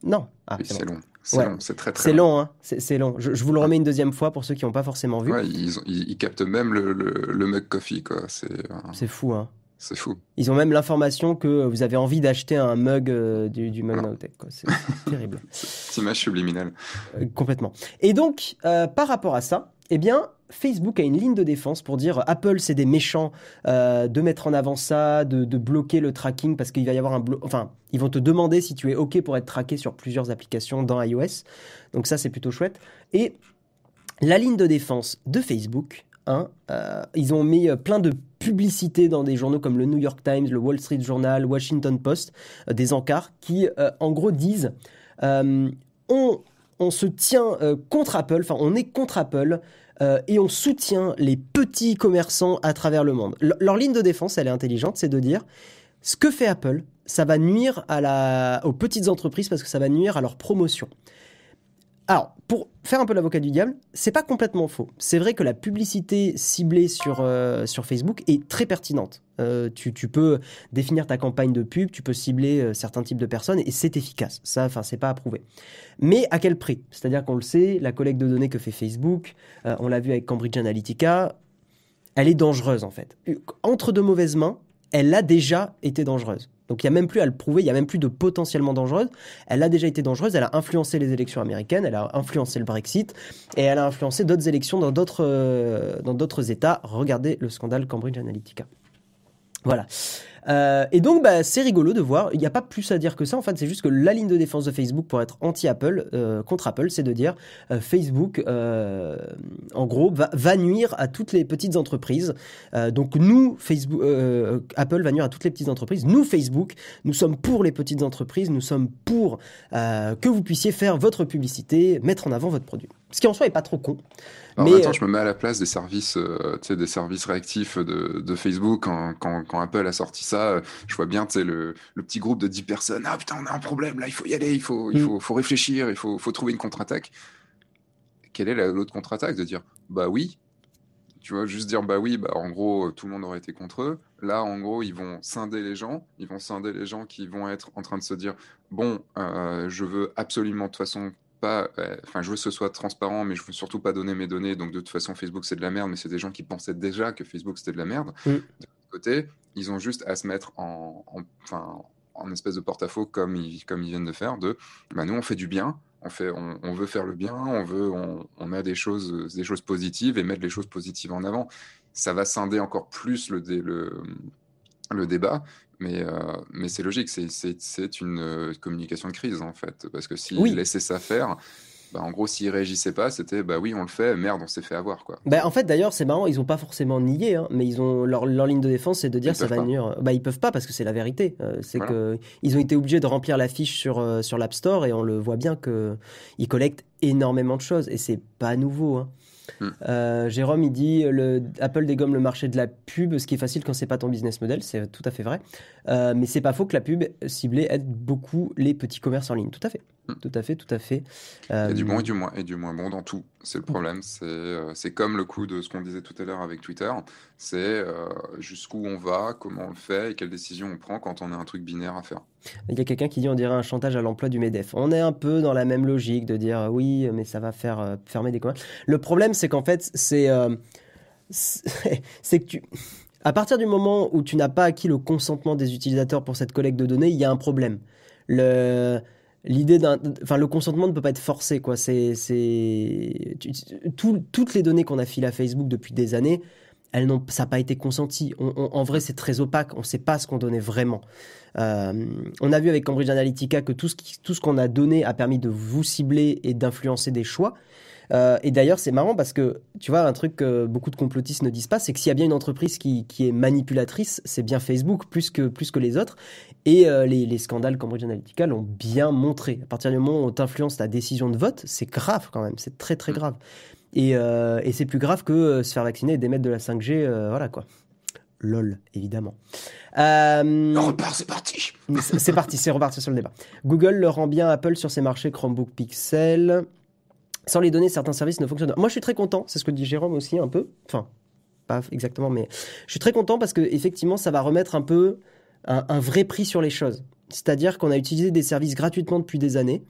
Non. Ah, c'est long. C'est long, c'est très très C'est long, hein. c'est long. Je, vous le remets une deuxième fois pour ceux qui n'ont pas forcément vu. Ouais, ils, ils, captent même le, le, mug coffee, quoi. C'est C'est fou, hein. C'est fou. Ils ont même l'information que vous avez envie d'acheter un mug euh, du, du mug Nowtech. C'est terrible. C'est image subliminale. Euh, complètement. Et donc, par rapport à ça, eh bien, Facebook a une ligne de défense pour dire Apple c'est des méchants euh, de mettre en avant ça, de, bloquer le tracking parce qu'il va y avoir un enfin ils vont te demander si tu es ok pour être traqué sur plusieurs applications dans iOS. Donc ça c'est plutôt chouette. Et la ligne de défense de Facebook, hein, euh, ils ont mis plein de publicités dans des journaux comme le New York Times, le Wall Street Journal, Washington Post, euh, des encarts qui en gros disent on on se tient contre Apple, enfin on est contre Apple, euh, et on soutient les petits commerçants à travers le monde. leur ligne de défense, elle est intelligente, c'est de dire ce que fait Apple, ça va nuire aux petites entreprises parce que ça va nuire à leur promotion. Alors, pour faire un peu l'avocat du diable, c'est pas complètement faux. C'est vrai que la publicité ciblée sur, euh, sur Facebook est très pertinente. Euh, tu, tu, peux définir ta campagne de pub, tu peux cibler euh, certains types de personnes et c'est efficace. Ça, enfin, c'est pas approuvé. Mais à quel prix? C'est-à-dire qu'on le sait, la collecte de données que fait Facebook, on l'a vu avec Cambridge Analytica, elle est dangereuse en fait. Entre de mauvaises mains, elle a déjà été dangereuse. Donc il n'y a même plus à le prouver, il n'y a même plus de potentiellement dangereuse. Elle a déjà été dangereuse, elle a influencé les élections américaines, elle a influencé le Brexit et elle a influencé d'autres élections dans d'autres, euh, États. Regardez le scandale Cambridge Analytica. Voilà. Euh, et donc, bah, c'est rigolo de voir. Il n'y a pas plus à dire que ça. En fait, c'est juste que la ligne de défense de Facebook pour être anti-Apple, euh, contre Apple, c'est de dire euh, Facebook, en gros, va, nuire à toutes les petites entreprises. donc, nous, Facebook, Apple va nuire à toutes les petites entreprises. Nous, Facebook, nous sommes pour les petites entreprises. Nous sommes pour que vous puissiez faire votre publicité, mettre en avant votre produit. Ce qui en soi est pas trop con. mais en même temps, je me mets à la place des services, des services réactifs de, Facebook quand, quand, Apple a sorti ça je vois bien le, le petit groupe de 10 personnes. Ah putain, on a un problème là, il faut y aller, il faut, il mm. faut, faut réfléchir, il faut, faut trouver une contre-attaque. Quelle est l'autre contre-attaque? De dire bah oui, tu vois, juste dire bah oui, bah en gros, tout le monde aurait été contre eux. Là, en gros, ils vont scinder les gens, ils vont scinder les gens qui vont être en train de se dire bon, euh, je veux absolument de toute façon pas, euh, enfin, je veux que ce soit transparent, mais je veux surtout pas donner mes données. Donc, de toute façon, Facebook, c'est de la merde, mais c'est des gens qui pensaient déjà que Facebook, c'était de la merde. Mm. De l'autre côté, ils ont juste à se mettre en, enfin, en espèce de porte-à-faux comme ils, comme ils viennent de faire, de bah, nous on fait du bien, on, fait, on, veut faire le bien, on veut on, on, met des choses, des choses positives et mettre les choses positives en avant. Ça va scinder encore plus le, le, le débat, mais, euh, mais c'est logique, c'est une euh, communication de crise en fait, parce que s'ils oui. laissaient ça faire, bah, en gros, s'ils réagissaient pas, c'était bah oui, on le fait, merde, on s'est fait avoir quoi. Bah, en fait, d'ailleurs, c'est marrant, ils ont pas forcément nié, hein, mais ils ont leur, leur, ligne de défense, c'est de dire ça va nuire. Bah, ils peuvent pas parce que c'est la vérité. Euh, c'est que ils ont été obligés de remplir la fiche sur euh, sur l'App Store et on le voit bien que ils collectent énormément de choses et c'est pas nouveau. Hein. Hmm. Euh, Jérôme, il dit le, Apple dégomme le marché de la pub, ce qui est facile quand c'est pas ton business model, c'est tout à fait vrai. Euh, mais c'est pas faux que la pub ciblée aide beaucoup les petits commerces en ligne. Tout à fait. Hmm. Tout à fait, tout à fait. Il y a du bon et du moins, et du moins bon dans tout. C'est le problème. C'est euh, c'est comme le coup de ce qu'on disait tout à l'heure avec Twitter. C'est euh, jusqu'où on va, comment on le fait et quelles décisions on prend quand on a un truc binaire à faire. Il y a quelqu'un qui dit on dirait un chantage à l'emploi du MEDEF. On est un peu dans la même logique de dire oui, mais ça va faire euh, fermer des commerces. Le problème, c'est qu'en fait, c'est c'est que tu à partir du moment où tu n'as pas acquis le consentement des utilisateurs pour cette collecte de données, il y a un problème. Le l'idée d'un, enfin, le consentement ne peut pas être forcé, quoi. C'est, c'est, toutes les données qu'on a filées à Facebook depuis des années, elles n'ont, ça n'a pas été consenti. en vrai, c'est très opaque. On ne sait pas ce qu'on donnait vraiment. Euh, on a vu avec Cambridge Analytica que tout ce, tout ce qu'on a donné a permis de vous cibler et d'influencer des choix. Euh, et d'ailleurs, c'est marrant parce que, tu vois, un truc que beaucoup de complotistes ne disent pas, c'est que s'il y a bien une entreprise qui, qui est manipulatrice, c'est bien Facebook plus que, plus que les autres. Et euh, les, les, scandales Cambridge Analytica l'ont bien montré. À partir du moment où on t'influence ta décision de vote, c'est grave quand même, c'est très très mm. grave. Et, euh, et c'est plus grave que se faire vacciner et d'émettre de la 5G, voilà quoi. LOL, évidemment. Euh, on repart, c'est parti. c'est parti, c'est reparti sur le débat. Google le rend bien Apple sur ses marchés Chromebook Pixel. Sans les données, certains services ne fonctionnent pas. Moi, je suis très content, c'est ce que dit Jérôme aussi un peu. Enfin, pas exactement, mais je suis très content parce que effectivement, ça va remettre un peu un, vrai prix sur les choses. C'est-à-dire qu'on a utilisé des services gratuitement depuis des années.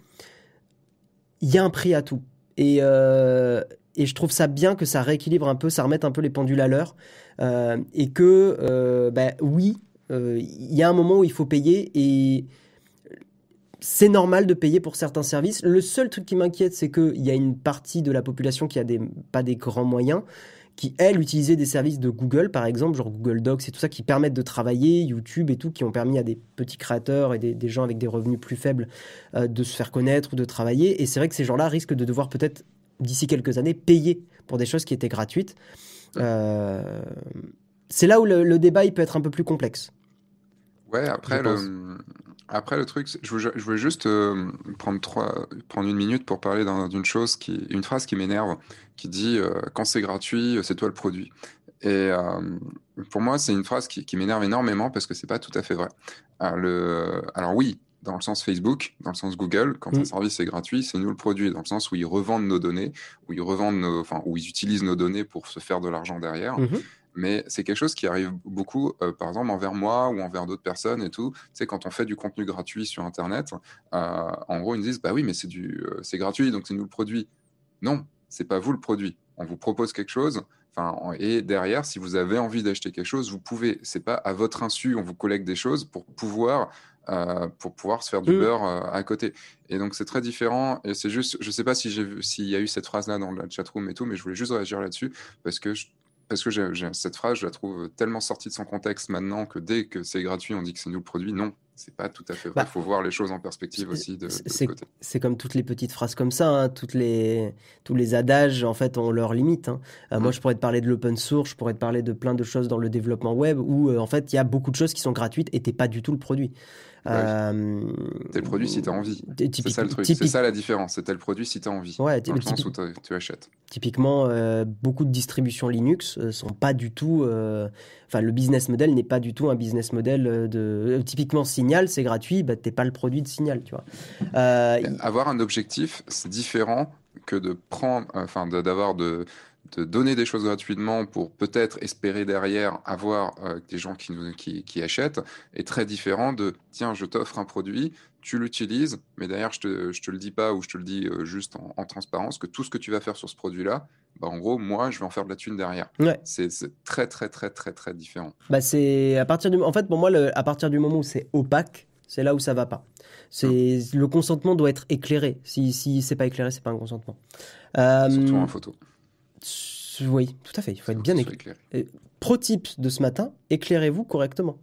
Il y a un prix à tout. Et, euh, et je trouve ça bien que ça rééquilibre un peu, ça remette un peu les pendules à l'heure. Euh, et que, euh, bah, oui, il y a un moment où il faut payer et c'est normal de payer pour certains services. Le seul truc qui m'inquiète, c'est qu'il y a une partie de la population qui a des, pas des grands moyens, qui, elle, utilisait des services de Google, par exemple, genre Google Docs et tout ça, qui permettent de travailler, YouTube et tout, qui ont permis à des petits créateurs et des, gens avec des revenus plus faibles euh, de se faire connaître ou de travailler. Et c'est vrai que ces gens-là risquent de devoir peut-être, d'ici quelques années, payer pour des choses qui étaient gratuites. Euh, c'est là où le, le, débat il peut être un peu plus complexe. Ouais, après, le, après, le truc, je veux, je veux juste euh, prendre, trois, prendre une minute pour parler d'une chose, qui, une phrase qui m'énerve, qui dit euh, Quand c'est gratuit, c'est toi le produit. Et euh, pour moi, c'est une phrase qui, qui m'énerve énormément parce que c'est pas tout à fait vrai. Alors, le, alors, oui, dans le sens Facebook, dans le sens Google, quand un mm. service est gratuit, c'est nous le produit, dans le sens où ils revendent nos données, où ils revendent nos, enfin, où ils utilisent nos données pour se faire de l'argent derrière. Mm-hmm mais c'est quelque chose qui arrive beaucoup, euh, par exemple, envers moi ou envers d'autres personnes et tout. Tu sais, quand on fait du contenu gratuit sur Internet, euh, en gros, ils nous disent, bah oui, mais c'est du, euh, c'est gratuit, donc c'est nous le produit. Non, c'est pas vous le produit. On vous propose quelque chose, enfin, et derrière, si vous avez envie d'acheter quelque chose, vous pouvez. C'est pas à votre insu, on vous collecte des choses pour pouvoir pour pouvoir se faire du mmh. beurre à côté. Et donc c'est très différent. Et c'est juste, je sais pas si j'ai s'il y a eu cette phrase là dans la chatroom et tout, mais je voulais juste réagir là-dessus parce que je, parce que cette phrase, je la trouve tellement sortie de son contexte maintenant que dès que c'est gratuit, on dit que c'est nous le produit. Non, c'est pas tout à fait vrai. Il bah, faut voir les choses en perspective aussi de, côté. C'est comme toutes les petites phrases comme ça, hein. toutes les, tous les adages en fait ont leurs limites. Hein. Euh, moi, mm. je pourrais te parler de l'open source, je pourrais te parler de plein de choses dans le développement web où euh, en fait il y a beaucoup de choses qui sont gratuites et t'es pas du tout le produit. Euh, t'es le produit si tu as envie. C'est ça le truc. C'est ça la différence. C'est le produit si tu as envie. Ouais, dans le sens où tu achètes. Typiquement, euh, beaucoup de distributions Linux euh, sont pas du tout. Enfin, le business model n'est pas du tout un business model de. Typiquement, Signal, c'est gratuit. Bah, t'es pas le produit de Signal, tu vois. Avoir un objectif, c'est différent que de prendre, enfin, d'avoir de, de donner des choses gratuitement pour peut-être espérer derrière avoir euh, des gens qui, nous, qui, qui, achètent est très différent de tiens, je t'offre un produit, tu l'utilises, mais derrière, je te, je te le dis pas ou je te le dis euh, juste en, transparence que tout ce que tu vas faire sur ce produit-là, bah, en gros, moi, je vais en faire de la thune derrière. C'est très, très, très, très, très différent. Bah, c'est à partir du, en fait, pour moi, le, à partir du moment où c'est opaque, c'est là où ça va pas. C'est hum. le consentement doit être éclairé. Si, si c'est pas éclairé, c'est pas un consentement. Euh, Surtout en photo. Oui, tout à fait. Il faut être bien éclairé. Pro type de ce matin, éclairez-vous correctement.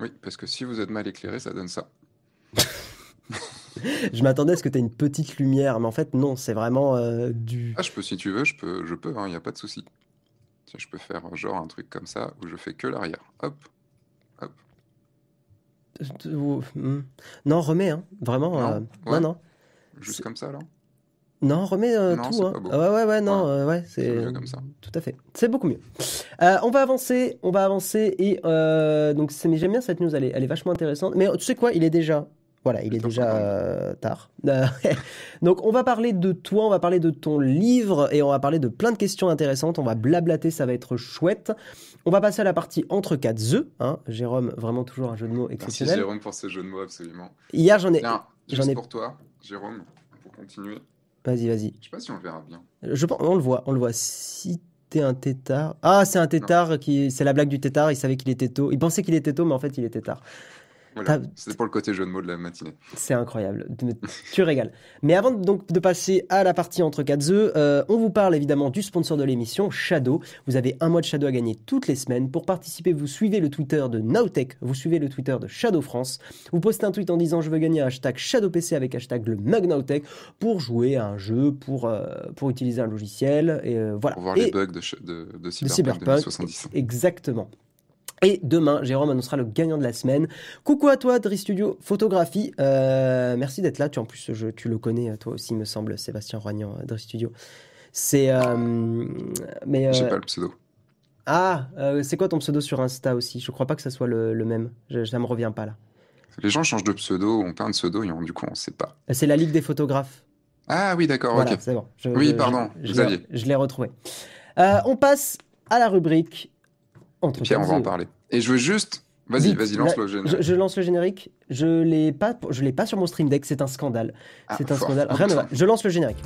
Oui, parce que si vous êtes mal éclairé, ça donne ça. je m'attendais à ce que tu aies une petite lumière, mais en fait, non, c'est vraiment euh, du. Ah, je peux, si tu veux, je peux, je peux, il hein, n'y a pas de souci. Je peux faire genre un truc comme ça où je fais que l'arrière. Hop, hop. Hmm. Non, remets, hein. vraiment. Non, euh, non, non. Juste comme ça, là non, remets euh, tout. Hein. ouais, ouais, ouais, non, ouais, euh, ouais c'est comme ça. Tout à fait. C'est beaucoup mieux. Euh, on va avancer, on va avancer et donc mais j'aime bien cette news, elle est, elle est vachement intéressante. Mais tu sais quoi, il est déjà voilà, il est déjà tard. Donc on va parler de toi, on va parler de ton livre et on va parler de plein de questions intéressantes. On va blablater, ça va être chouette. On va passer à la partie entre quatre œufs. Hein. Jérôme, vraiment toujours un jeu de mots exceptionnel. Merci Jérôme pour ce jeu de mots, absolument. Hier j'en ai... j'en ai pour toi, Jérôme, pour continuer. Vas-y, vas-y. Je sais pas si on le verra bien. Je, on le voit, on le voit. Si t'es un tétard. Ah, c'est un tétard qui. C'est la blague du tétard. Il savait qu'il était tôt. Il pensait qu'il était tôt, mais en fait, il était tard. C'est pour le côté jeu de mots de la matinée. C'est incroyable. tu régales. Mais avant donc de passer à la partie entre quatre œufs, euh, on vous parle évidemment du sponsor de l'émission, Shadow. Vous avez un mois de Shadow à gagner toutes les semaines. Pour participer, vous suivez le Twitter de Nowtech, vous suivez le Twitter de Shadow France. Vous postez un tweet en disant je veux gagner un hashtag Shadow PC avec hashtag le mug Nowtech pour jouer à un jeu, pour, euh, pour utiliser un logiciel. Et euh, voilà. Pour voir les bugs de, de, de Cyberpunk, Exactement. Et demain, Jérôme annoncera le gagnant de la semaine. Coucou à toi, Dri Studio Photographie. Euh, merci d'être là. Tu, en plus, je, tu le connais, toi aussi, me semble, Sébastien Roignan, euh, Dri Studio. C'est. Euh, mais. J'ai pas le pseudo. Ah, c'est quoi ton pseudo sur Insta aussi? Je crois pas que ça soit le, même. Je, ça me revient pas là. Les gens changent de pseudo, on plein de pseudo et du coup, on sait pas. C'est la Ligue des photographes. Ah oui, d'accord, ok. C'est bon. oui, pardon, je, je l'ai retrouvé. on passe à la rubrique entre Pierre, on va en parler. Et je veux juste. Vas-y, vas-y, lance le générique. Je, lance le générique. Je l'ai pas, je l'ai pas sur mon stream deck. C'est un scandale. Ah, c'est un scandale. Rien ne va. Je lance le générique.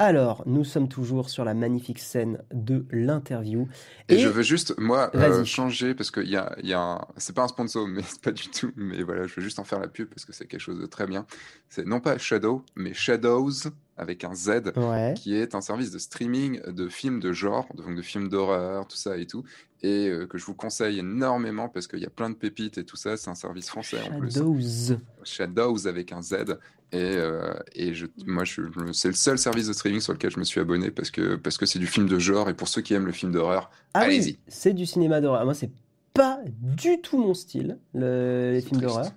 Alors, nous sommes toujours sur la magnifique scène de l'interview. Et, je veux juste, moi, euh, changer, parce qu'il y a, y a un... C'est pas un sponsor, mais c'est pas du tout. Mais voilà, je veux juste en faire la pub, parce que c'est quelque chose de très bien. C'est non pas Shadow, mais Shadows, avec un Z, qui est un service de streaming de films de genre, donc de films d'horreur, tout ça et tout, et euh, que je vous conseille énormément parce qu'il y a plein de pépites et tout ça. C'est un service français en plus. Shadows. Shadows avec un Z. Et, euh, et je, moi, je, c'est le seul service de streaming sur lequel je me suis abonné parce que parce que c'est du film de genre et pour ceux qui aiment le film d'horreur, ah allez-y. c'est du cinéma d'horreur. Moi, c'est pas du tout mon style, les films d'horreur.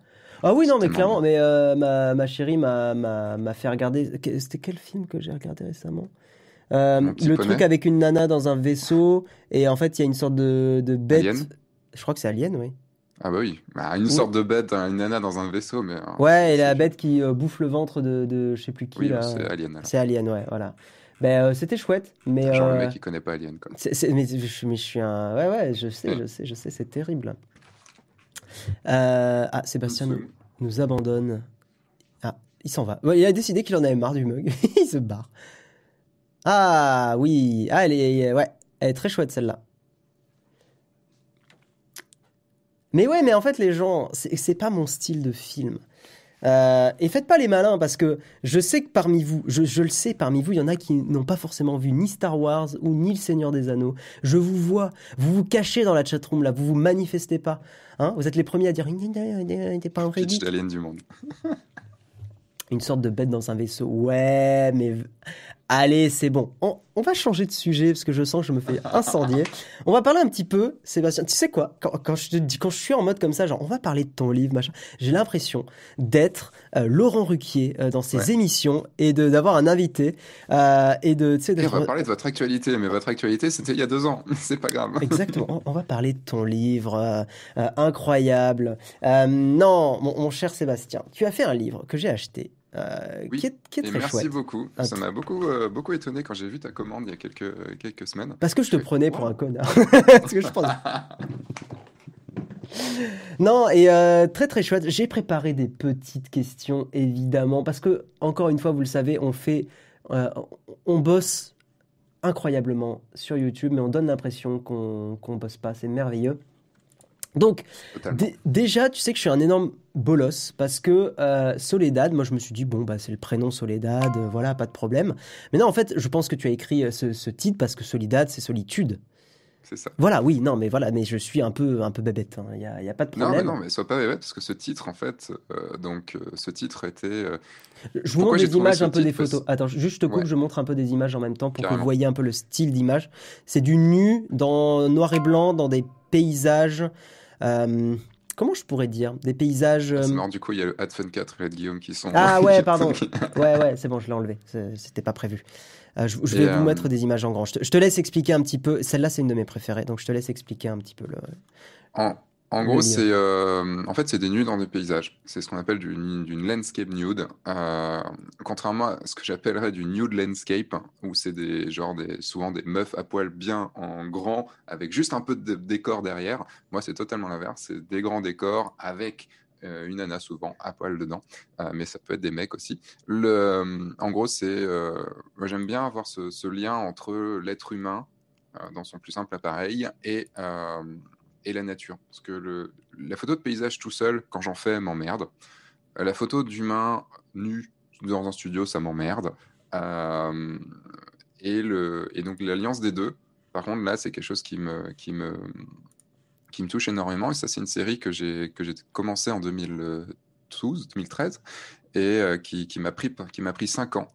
Ah oui, non, mais clairement, mais euh, ma, ma, chérie m'a fait regarder. C'était quel film que j'ai regardé récemment? Euh, Le truc avec une nana dans un vaisseau et en fait, il y a une sorte de, de bête. Je crois que c'est Alien, oui. Ah bah oui, bah, une sorte de bête, hein, une nana dans un vaisseau, mais... Hein, ouais, et la bête qui euh, bouffe le ventre de, de je sais plus qui, oui, c'est Alien. C'est Alien, ouais, voilà. Ben, euh, c'était chouette, mais... Genre le mec qui connaît pas Alien, quoi. mais, je, mais, je, suis un... Ouais, ouais, je sais, je sais, je sais, c'est terrible. ah, Sébastien nous, nous, abandonne. Ah, il s'en va. il a décidé qu'il en avait marre du mug. il se barre. Ah, oui. Ah, elle est... Ouais, elle est très chouette, celle-là. Mais ouais, mais en fait, les gens, c'est pas mon style de film. Euh, et faites pas les malins parce que je sais que parmi vous, je, le sais, parmi vous, il y en a qui n'ont pas forcément vu ni Star Wars ou ni Le Seigneur des Anneaux. Je vous vois, vous vous cachez dans la chatroom là, vous vous manifestez pas. Hein vous êtes les premiers à dire t'es pas un vrai geek. du monde. Une sorte de bête dans un vaisseau. Ouais, mais Allez, c'est bon. On, va changer de sujet parce que je sens que je me fais incendier. on va parler un petit peu, Sébastien. Tu sais quoi quand, je te dis, quand je suis en mode comme ça, genre, on va parler de ton livre, machin. J'ai l'impression d'être euh, Laurent Ruquier euh, dans ses émissions et de d'avoir un invité euh, et de. On va parler de votre actualité, mais votre actualité, c'était il y a deux ans. c'est pas grave. Exactement. On, va parler de ton livre incroyable. non, mon cher Sébastien, tu as fait un livre que j'ai acheté euh, qui est, très merci beaucoup. Ça m'a beaucoup, euh, beaucoup étonné quand j'ai vu ta commande il y a quelques, quelques semaines. Parce que je te prenais pour un connard. Parce que je pense... non, et euh, très très chouette. J'ai préparé des petites questions, évidemment, parce que, encore une fois, vous le savez, on fait. on bosse incroyablement sur YouTube, mais on donne l'impression qu'on ne bosse pas. C'est merveilleux. Donc, déjà, tu sais que je suis un énorme bolos parce que euh, Soledad, moi je me suis dit, bon, bah, c'est le prénom Soledad, euh, voilà, pas de problème. Mais non, en fait, je pense que tu as écrit euh, ce, titre parce que Soledad, c'est solitude. C'est ça. Voilà, oui, non, mais voilà, mais je suis un peu, un peu bébête. Il n'y a, y a, pas de problème. Non, mais non, mais sois pas bébête parce que ce titre, en fait, donc, ce titre était. je vous montre des images, un peu des photos. Attends, juste je te coupe, je montre un peu des images en même temps pour que vous voyez un peu le style d'image. C'est du nu dans noir et blanc, dans des paysages. Euh, comment je pourrais dire? Des paysages. C'est euh, du coup, il y a le Adfun 4 et le Guillaume qui sont. Ah ouais, pardon. ouais, ouais, c'est bon, je l'ai enlevé. C'était pas prévu. Euh, je, vais vous mettre des images en grand. Je te, laisse expliquer un petit peu. Celle-là, c'est une de mes préférées, donc je te laisse expliquer un petit peu le. En gros, c'est euh, en fait c'est des nudes dans des paysages. C'est ce qu'on appelle d'une landscape nude. Euh, contrairement à ce que j'appellerais du nude landscape, où c'est des genre des souvent des meufs à poil bien en grand avec juste un peu de décor derrière. Moi, c'est totalement l'inverse. C'est des grands décors avec euh, une nana souvent à poil dedans, mais ça peut être des mecs aussi. Le, en gros, c'est j'aime bien avoir ce, ce lien entre l'être humain dans son plus simple appareil et et la nature. Parce que le, la photo de paysage tout seul, quand j'en fais, m'emmerde. Euh, la photo d'humain nu dans un studio, ça m'emmerde. Euh, et, et donc l'alliance des deux, par contre, là, c'est quelque chose qui me, qui, me, qui me touche énormément. Et ça, c'est une série que j'ai commencé en 2012, 2013 et euh, qui, m'a pris, qui pris cinq ans.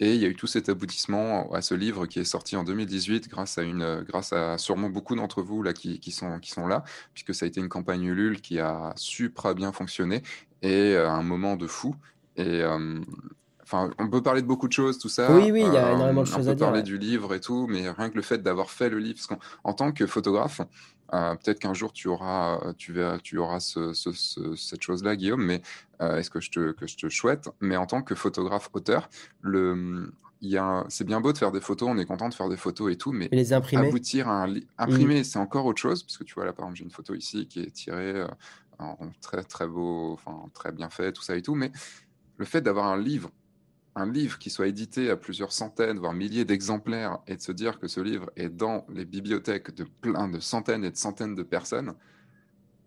Et il y a eu tout cet aboutissement à ce livre qui est sorti en 2018 grâce à, une, grâce à sûrement beaucoup d'entre vous là, qui, qui, sont, qui sont là, puisque ça a été une campagne Ulule qui a super bien fonctionné et euh, un moment de fou. Et euh, enfin, on peut parler de beaucoup de choses, tout ça. Oui, oui, il y a énormément de choses à dire. On peut parler du livre et tout, mais rien que le fait d'avoir fait le livre, parce qu'en tant que photographe, euh, peut-être qu'un jour tu auras, tu verras, tu auras ce, ce, cette chose-là, Guillaume, mais euh, est-ce que je te que je te souhaite? Mais en tant que photographe auteur, le c'est bien beau de faire des photos, on est content de faire des photos et tout, mais les imprimer. aboutir à un imprimer, mmh. c'est encore autre chose, parce que tu vois là par exemple j'ai une photo ici qui est tirée euh, en très très beau, enfin très bien fait, tout ça et tout, mais le fait d'avoir un livre un livre qui soit édité à plusieurs centaines, voire milliers d'exemplaires, et de se dire que ce livre est dans les bibliothèques de plein de centaines et de centaines de personnes,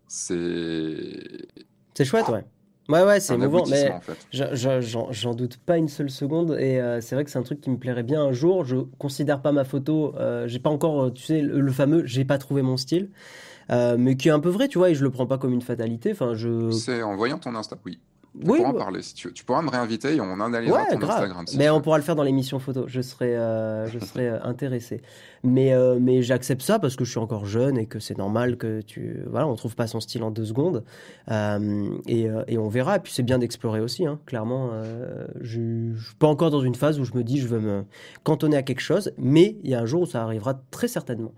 c'est... C'est chouette, ouais. Ouais, ouais, c'est émouvant, mais j'en doute pas une seule seconde. Et euh, c'est vrai que c'est un truc qui me plairait bien un jour. Je considère pas ma photo, euh, j'ai pas encore, euh, tu sais, le, fameux j'ai pas trouvé mon style, mais qui est un peu vrai, tu vois, et je le prends pas comme une fatalité. Enfin, je. C'est en voyant ton Insta, oui. Oui, en bah parler si tu, tu pourras me réinviter et on analysera ouais, ton Instagram. mais on pourra le faire dans l'émission photo. Je serais, euh, je serais euh, intéressé. Mais, euh, mais j'accepte ça parce que je suis encore jeune et que c'est normal que tu, voilà, on trouve pas son style en deux secondes. et, et, on verra. Et puis c'est bien d'explorer aussi. Hein. Clairement, je, je suis pas encore dans une phase où je me dis je veux me cantonner à quelque chose, mais il y a un jour où ça arrivera très certainement.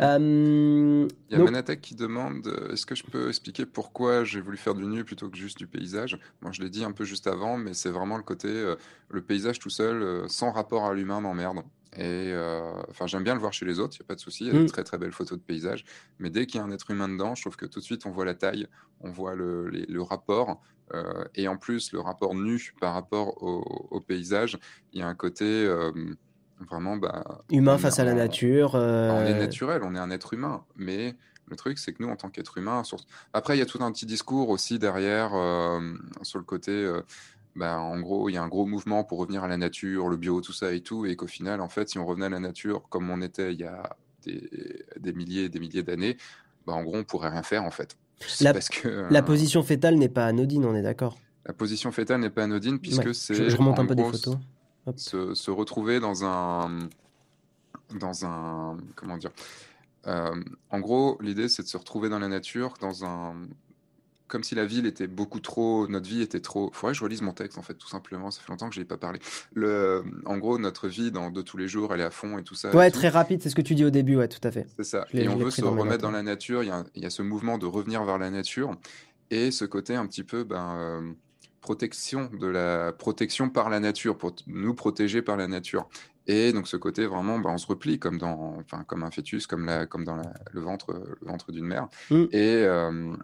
Euh, il y a Manatek qui demande euh, est-ce que je peux expliquer pourquoi j'ai voulu faire du nu plutôt que juste du paysage? Moi, je l'ai dit un peu juste avant, mais c'est vraiment le côté euh, le paysage tout seul, sans rapport à l'humain, m'emmerde. Et enfin, j'aime bien le voir chez les autres, il n'y a pas de souci. Il y a de mm. très très belles photos de paysage. Mais dès qu'il y a un être humain dedans, je trouve que tout de suite on voit la taille, on voit le, le rapport. et en plus, le rapport nu par rapport au, au paysage, il y a un côté Vraiment, bah, humain face à la nature. On est euh, naturel, on est un être humain, mais Le truc, c'est que nous, en tant qu'être humain, après, il y a tout un petit discours aussi derrière sur le côté. Ben, en gros, il y a un gros mouvement pour revenir à la nature, le bio, tout ça et tout, et qu'au final, en fait, si on revenait à la nature comme on était il y a des, milliers et des milliers d'années, ben, en gros, on pourrait rien faire, en fait. La, parce que, la position fétale n'est pas anodine, on est d'accord La position fétale n'est pas anodine, puisque c'est... Je, remonte un peu des photos. Se, se, retrouver dans un... Dans un... Comment dire euh, en gros, l'idée, c'est de se retrouver dans la nature, dans un, comme si la ville était beaucoup trop, notre vie était trop. Faudrait que je relise mon texte en fait, tout simplement. Ça fait longtemps que je n'ai pas parlé. Le, en gros, notre vie dans, de tous les jours, elle est à fond et tout ça. Ouais, très rapide, c'est ce que tu dis au début, ouais, tout à fait. C'est ça. Et on veut se remettre dans la nature. Il y, a, il y, a, ce mouvement de revenir vers la nature et ce côté un petit peu, ben, euh, protection de la protection par la nature, pour nous protéger par la nature. Et donc ce côté vraiment, bah, on se replie comme dans, enfin comme un fœtus, comme la, comme dans le ventre, le ventre d'une mère. Mmh. Et, euh,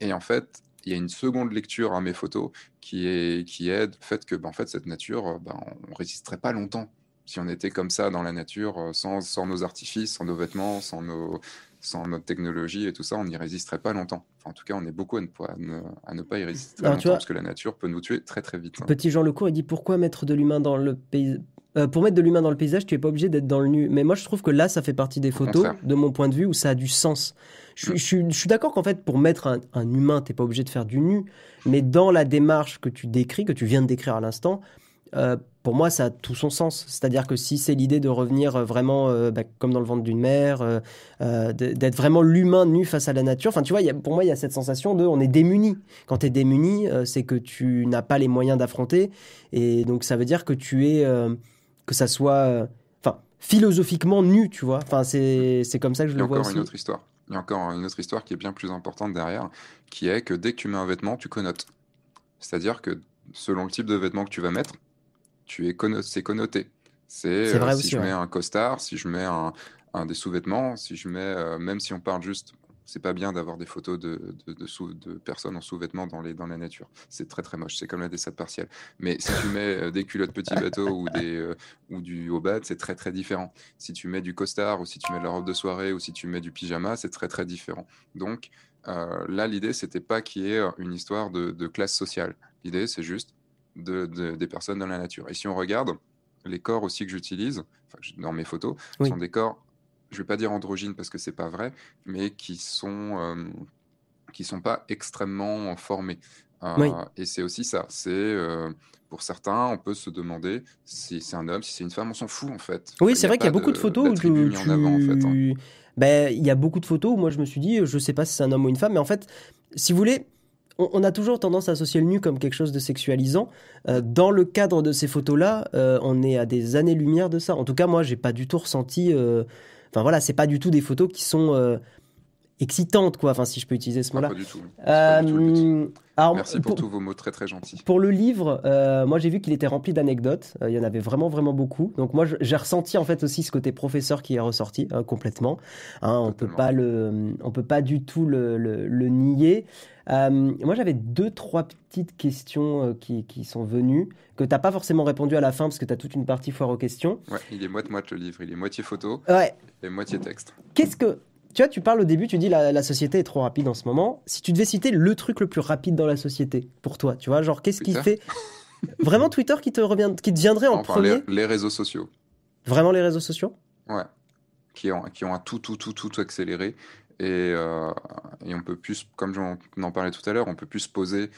et en fait, il y a une seconde lecture à mes photos qui est qui aide le fait que, bah, en fait, cette nature, bah, on résisterait pas longtemps si on était comme ça dans la nature, euh, sans, sans nos artifices, sans nos vêtements, sans nos sans notre technologie et tout ça, on n'y résisterait pas longtemps. Enfin, en tout cas, on est beaucoup à ne, à ne, pas y résister longtemps parce que la nature peut nous tuer très très vite. Petit Jean Lecourt, il dit pourquoi mettre de l'humain dans le pays euh, pour mettre de l'humain dans le paysage, tu es pas obligé d'être dans le nu. Mais moi, je trouve que là, ça fait partie des photos, de mon point de vue, où ça a du sens. Je, suis d'accord qu'en fait, pour mettre un, un humain, t'es pas obligé de faire du nu. Mais dans la démarche que tu décris, que tu viens de décrire à l'instant, euh, pour moi, ça a tout son sens. C'est-à-dire que si c'est l'idée de revenir euh, vraiment bah, comme dans le ventre d'une mère, d'être vraiment l'humain nu face à la nature, enfin, tu vois, pour moi, il y a cette sensation de on est démuni. Quand tu es démuni, c'est que tu n'as pas les moyens d'affronter. Et donc, ça veut dire que tu es que ça soit, euh, enfin, philosophiquement nu, tu vois. Enfin, c'est comme ça que je le vois aussi. Il y a encore une autre histoire. Il y a encore une autre histoire qui est bien plus importante derrière, qui est que dès que tu mets un vêtement, tu connotes. C'est-à-dire que selon le type de vêtement que tu vas mettre, tu es c'est connoté. C'est euh, si je mets un costard, si je mets un, un des sous-vêtements, si je mets, euh, même si on parle juste c'est pas bien d'avoir des photos de, de, personnes en sous-vêtements dans, les, dans la nature. C'est très très moche. C'est comme la descente partielle. Mais si tu mets euh, des culottes petit bateau ou, des, euh, ou du haut bas, c'est très très différent. Si tu mets du costard ou si tu mets de la robe de soirée ou si tu mets du pyjama, c'est très très différent. Donc là, l'idée, c'était pas qu'il y ait une histoire de, classe sociale. L'idée, c'est juste de, des personnes dans la nature. Et si on regarde, les corps aussi que j'utilise, dans mes photos, sont des corps je vais pas dire androgynes parce que c'est pas vrai, mais qui sont euh, qui sont pas extrêmement formés. Euh, et c'est aussi ça. C'est euh, pour certains, on peut se demander si c'est un homme, si c'est une femme, on s'en fout en fait. Oui, c'est vrai qu'il y a beaucoup de photos où tu... en fait, hein. ben, il y a beaucoup de photos où moi je me suis dit, je sais pas si c'est un homme ou une femme, mais en fait, si vous voulez, on, a toujours tendance à associer le nu comme quelque chose de sexualisant. dans le cadre de ces photos-là, on est à des années-lumière de ça. En tout cas, moi, j'ai pas du tout ressenti Enfin voilà, c'est pas du tout des photos qui sont euh, excitantes, quoi. Enfin, si je peux utiliser ce mot-là. Pas du tout. Euh, Merci pour, tous vos mots très très gentils. Pour le livre, euh, moi j'ai vu qu'il était rempli d'anecdotes. il y en avait vraiment vraiment beaucoup. Donc moi j'ai ressenti en fait aussi ce côté professeur qui est ressorti complètement. Hein, on peut pas le, on peut pas du tout le, le, nier. moi j'avais deux trois petites questions qui, qui, sont venues que t'as pas forcément répondu à la fin parce que tu as toute une partie foire aux questions. Ouais, il est moite-moite le livre. Il est moitié photo ouais. et moitié texte. Qu'est-ce que tu vois, tu parles au début, tu dis la, la société est trop rapide en ce moment. Si tu devais citer le truc le plus rapide dans la société pour toi, tu vois, genre qu'est-ce qui fait vraiment Twitter qui te revient, qui te viendrait en premier les, réseaux sociaux. Vraiment les réseaux sociaux? Ouais, qui ont qui ont un tout tout tout tout accéléré et, euh, et on peut plus, comme on en parlait tout à l'heure, on peut plus se poser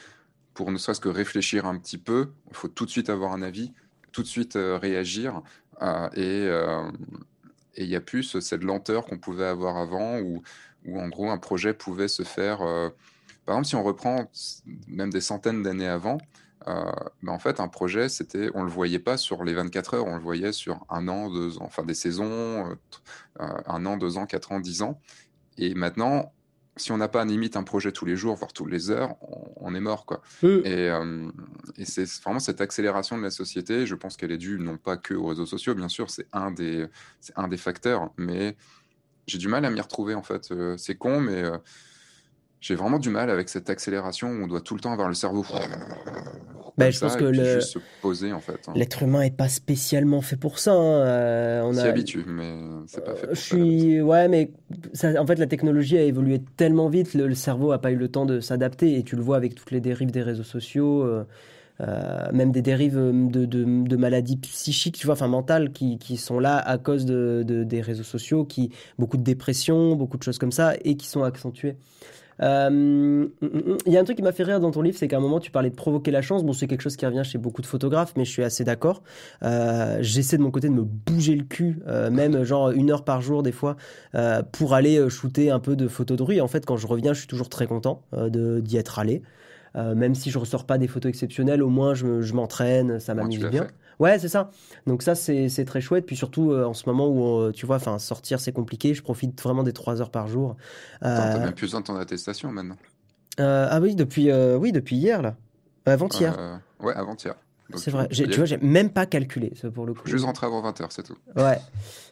pour ne serait-ce que réfléchir un petit peu. Il faut tout de suite avoir un avis, tout de suite euh, réagir euh, et et il y a plus cette lenteur qu'on pouvait avoir avant, où, où, en gros un projet pouvait se faire. Euh, par exemple, si on reprend même des centaines d'années avant, euh, ben en fait, un projet, c'était, on le voyait pas sur les 24 heures, on le voyait sur un an, deux ans, enfin des saisons, euh, un an, deux ans, quatre ans, dix ans. Et maintenant, si on n'a pas limite un projet tous les jours, voire toutes les heures, on, est mort. Quoi. Et, euh, et c'est vraiment cette accélération de la société, je pense qu'elle est due non pas que aux réseaux sociaux, bien sûr, c'est un, des, un des facteurs, mais j'ai du mal à m'y retrouver en fait. Euh, c'est con, mais euh, j'ai vraiment du mal avec cette accélération où on doit tout le temps avoir le cerveau bah, je pense que le... juste se poser en fait. Hein. L'être humain est pas spécialement fait pour ça. Hein. Euh, on s'y habitue, mais c'est pas fait. Pour je suis, ouais, mais en fait la technologie a évolué tellement vite, le, cerveau a pas eu le temps de s'adapter et tu le vois avec toutes les dérives des réseaux sociaux. Euh, euh, même des dérives de, de, maladies psychiques, tu vois, enfin mentales, qui, qui, sont là à cause de, des réseaux sociaux, qui beaucoup de dépression, beaucoup de choses comme ça, et qui sont accentuées. Euh, il y a un truc qui m'a fait rire dans ton livre, c'est qu'à un moment tu parlais de provoquer la chance. Bon, c'est quelque chose qui revient chez beaucoup de photographes, mais je suis assez d'accord. Euh, j'essaie de mon côté de me bouger le cul, même genre une heure par jour des fois, pour aller shooter un peu de photos de rue. Et en fait, quand je reviens, je suis toujours très content d'y être allé. Euh, même si je ressors pas des photos exceptionnelles, au moins je, m'entraîne, ça m'amuse bien. Ouais, c'est ça. Donc ça, c'est très chouette. Puis surtout, euh, en ce moment où, euh, tu vois, enfin, sortir, c'est compliqué, je profite vraiment des 3 heures par jour. T'as même plus besoin de ton attestation maintenant. ah oui, depuis, oui, depuis hier, là. Avant-hier. ouais, avant-hier. C'est vrai. Tu vois, j'ai même pas calculé, ça, pour le coup. Juste rentrer avant 20h, c'est tout. Ouais.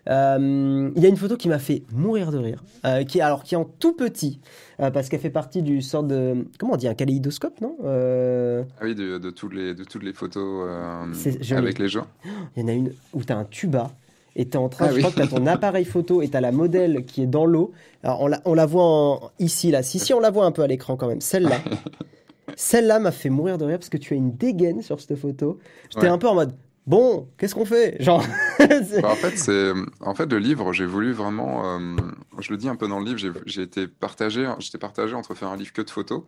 Euh, il y a une photo qui m'a fait mourir de rire, euh, qui, alors, qui est en tout petit, euh, parce qu'elle fait partie du sort de. Comment on dit Un kaléidoscope, non Ah oui, de, de, toutes les, de toutes les photos avec les gens. Il y en a une où tu as un tuba. Et tu es en train, ah je crois que tu as ton appareil photo et tu as la modèle qui est dans l'eau. Alors, on la, on la voit ici, là. Si, si, on la voit un peu à l'écran quand même. Celle-là. Celle-là m'a fait mourir de rire parce que tu as une dégaine sur cette photo. J'étais un peu en mode bon, qu'est-ce qu'on fait? Genre. Bah, en fait, c'est en fait le livre. J'ai voulu vraiment. Euh, je le dis un peu dans le livre. J'ai été partagé. J'étais partagé entre faire un livre que de photos,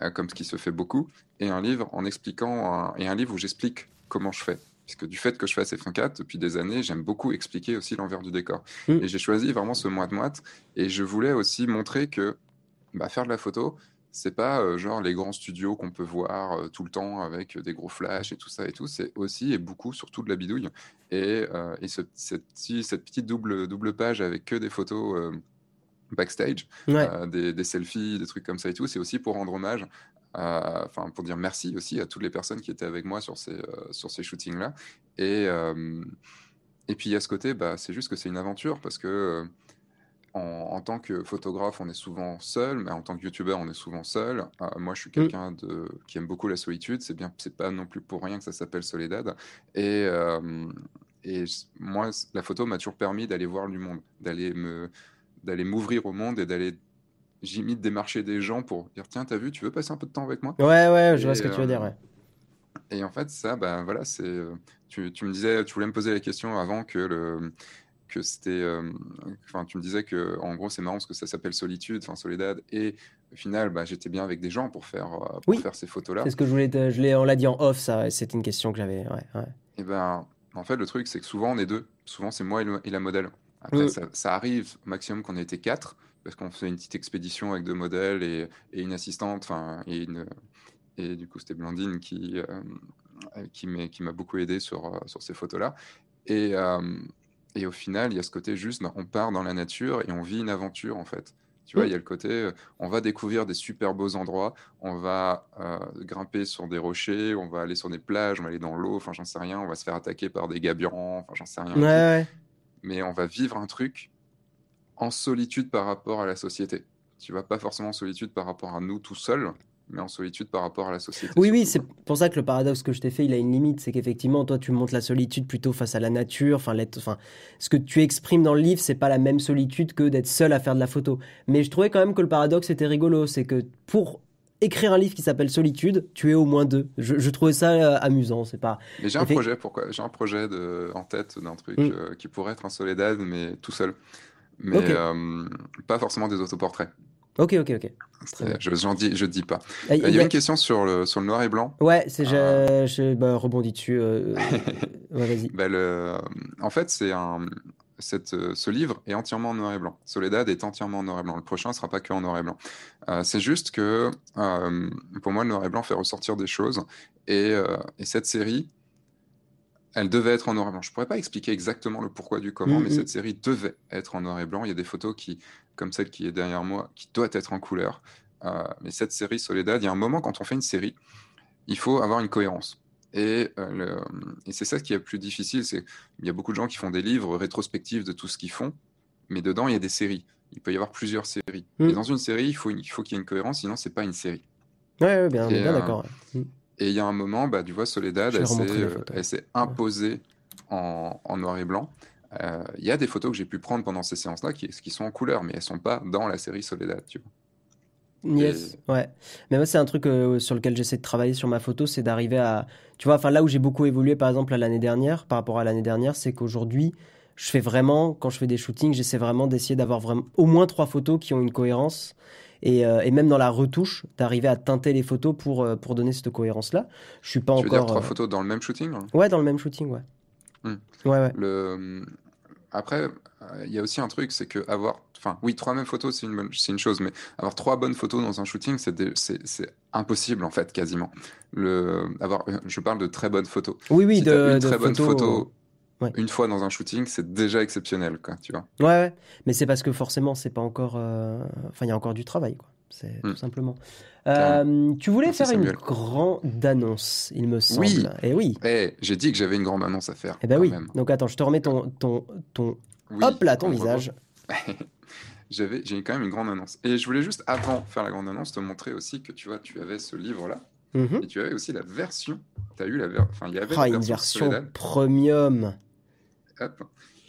euh, comme ce qui se fait beaucoup, et un livre en expliquant et un livre où j'explique comment je fais. Puisque du fait que je fais F4 depuis des années, j'aime beaucoup expliquer aussi l'envers du décor. Mm. Et j'ai choisi vraiment ce moite-moite. Et je voulais aussi montrer que bah, faire de la photo, c'est pas euh, genre les grands studios qu'on peut voir euh, tout le temps avec des gros flashs et tout ça et tout. C'est aussi et beaucoup surtout de la bidouille. Et, euh, et cette, cette, petite double, double page avec que des photos backstage, des, des, selfies, des trucs comme ça et tout, c'est aussi pour rendre hommage. Enfin, pour dire merci aussi à toutes les personnes qui étaient avec moi sur ces, sur ces shootings-là. Et, et puis, à ce côté, bah, c'est juste que c'est une aventure parce que en, tant que photographe, on est souvent seul, mais en tant que youtubeur, on est souvent seul. Euh, moi, je suis mm. quelqu'un de qui aime beaucoup la solitude. C'est bien, c'est pas non plus pour rien que ça s'appelle Soledad. Et, euh, et moi, la photo m'a toujours permis d'aller voir du monde, d'aller me, d'aller m'ouvrir au monde et d'aller j'imite démarcher des gens pour dire tiens, t'as vu, tu veux passer un peu de temps avec moi? Ouais, ouais, je vois ce que tu veux dire. Ouais. Et en fait, ça, ben voilà, c'est. Tu, tu, me disais, tu voulais me poser la question avant que le que c'était. Euh, enfin, tu me disais que, en gros, c'est marrant parce que ça s'appelle Solitude, enfin Soledad, et au final, bah, j'étais bien avec des gens pour faire, euh, pour faire ces photos-là. C'est ce que je voulais. je l'ai, on l'a dit en off, ça. C'était une question que j'avais. Ouais, Et ben, en fait, le truc, c'est que souvent on est deux. Souvent, c'est moi et, la modèle. Après, ça, arrive au maximum qu'on ait été quatre, parce qu'on fait une petite expédition avec deux modèles et, et une assistante, enfin, et une. Et du coup, c'était Blandine qui, euh, qui m'a beaucoup aidé sur, sur ces photos-là. Et, et au final, il y a ce côté juste, ben, on part dans la nature et on vit une aventure en fait. Tu vois, il y a le côté, euh, on va découvrir des super beaux endroits, on va euh, grimper sur des rochers, on va aller sur des plages, on va aller dans l'eau, enfin j'en sais rien, on va se faire attaquer par des gabions, enfin j'en sais rien. Ouais, Mais on va vivre un truc en solitude par rapport à la société. Tu vas pas forcément en solitude par rapport à nous tout seuls, mais en solitude par rapport à la société. Oui, oui, c'est pour ça que le paradoxe que je t'ai fait, il a une limite. C'est qu'effectivement, toi, tu montres la solitude plutôt face à la nature. Enfin, enfin, ce que tu exprimes dans le livre, c'est pas la même solitude que d'être seul à faire de la photo. Mais je trouvais quand même que le paradoxe était rigolo. C'est que pour écrire un livre qui s'appelle Solitude, tu es au moins deux. Je, trouvais ça euh, amusant. C'est pas. Mais j'ai un projet. Pourquoi J'ai un projet de, en tête d'un truc mm. euh, qui pourrait être un Soledad, mais tout seul. Mais euh, pas forcément des autoportraits. Ok, ok, ok. Je n'en dis, je dis pas. Ah, il y a une question sur le, sur le noir et blanc. Ouais, c'est, euh... je, bah, rebondis dessus. Euh... vas-y. Bah, le... En fait, c'est un, cette, ce livre est entièrement en noir et blanc. Soledad est entièrement en noir et blanc. Le prochain ne sera pas que en noir et blanc. Euh, c'est juste que euh, pour moi, le noir et blanc fait ressortir des choses. Et, euh, et cette série, elle devait être en noir et blanc. Je pourrais pas expliquer exactement le pourquoi du comment, mais mm-hmm. cette série devait être en noir et blanc. Il y a des photos qui, comme celle qui est derrière moi, qui doit être en couleur. Euh, mais cette série Soledad, il y a un moment quand on fait une série, il faut avoir une cohérence. Et, euh, et c'est ça qui est le plus difficile, c'est il y a beaucoup de gens qui font des livres rétrospectifs de tout ce qu'ils font, mais dedans il y a des séries. Il peut y avoir plusieurs séries. Mm. Et dans une série, il faut, il faut qu'il y ait une cohérence, sinon c'est pas une série. Ouais, bien, bien euh, d'accord. Mm. Et il y a un moment, bah, tu vois, Soledad, elle s'est imposée en, en, noir et blanc. Il y a des photos que j'ai pu prendre pendant ces séances-là qui, qui, sont en couleur, mais elles sont pas dans la série Soledad, tu vois. Yes, ouais. Mais moi, c'est un truc euh, sur lequel j'essaie de travailler sur ma photo, c'est d'arriver à. Tu vois, enfin, là où j'ai beaucoup évolué, par exemple, à l'année dernière, par rapport à l'année dernière, c'est qu'aujourd'hui, je fais vraiment, quand je fais des shootings, j'essaie vraiment d'essayer d'avoir vraiment au moins trois photos qui ont une cohérence. Et, euh, et même dans la retouche, d'arriver à teinter les photos pour, euh, pour donner cette cohérence-là. Je suis pas tu encore. Veux dire trois photos dans le même shooting Ouais, dans le même shooting, ouais. Hmm. Ouais, ouais. Le... Après, il y a aussi un truc, c'est que avoir Enfin, oui, trois mêmes photos, c'est une, une chose, mais avoir trois bonnes photos dans un shooting, c'est impossible, en fait, quasiment. Le, avoir, je parle de très bonnes photos. Oui, oui, de, une très bonne photo. Une fois dans un shooting, c'est déjà exceptionnel, quoi, tu vois. Ouais, ouais. mais c'est parce que forcément, c'est pas encore. Euh, enfin, il y a encore du travail, quoi. C'est tout hmm. simplement. Euh, tu voulais faire une grande annonce, il me semble. Oui. Et eh oui. Eh, j'ai dit que j'avais une grande annonce à faire. Eh ben oui. Donc attends, je te remets ton, ton, ton... hop là, ton visage. j'avais, j'ai quand même une grande annonce. Et je voulais juste, avant de faire la grande annonce, te montrer aussi que tu vois, tu avais ce livre-là. Mhm. Et tu avais aussi la version. Tu as eu la version. Enfin, il y avait ah, une version premium.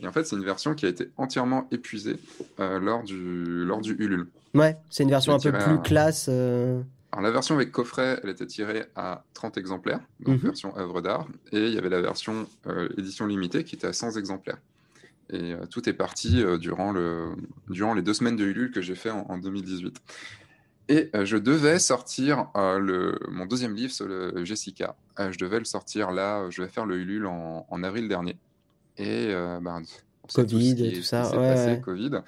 Et en fait, c'est une version qui a été entièrement épuisée euh, lors, du, lors du Ulule. Ouais, c'est une version un peu plus classe. Euh. Alors, la version avec coffret, elle était tirée à 30 exemplaires, donc mhm. version œuvre d'art. Et il y avait la version euh, édition limitée qui était à 100 exemplaires. Et tout est parti durant, le, durant les deux semaines de Ulule que j'ai fait en, 2018. Et euh, je devais sortir le, mon deuxième livre sur le Jessica. je devais le sortir là, je vais faire le Ulule en, en avril dernier. Et ben, Covid et tout ça. Ouais, passé, Covid.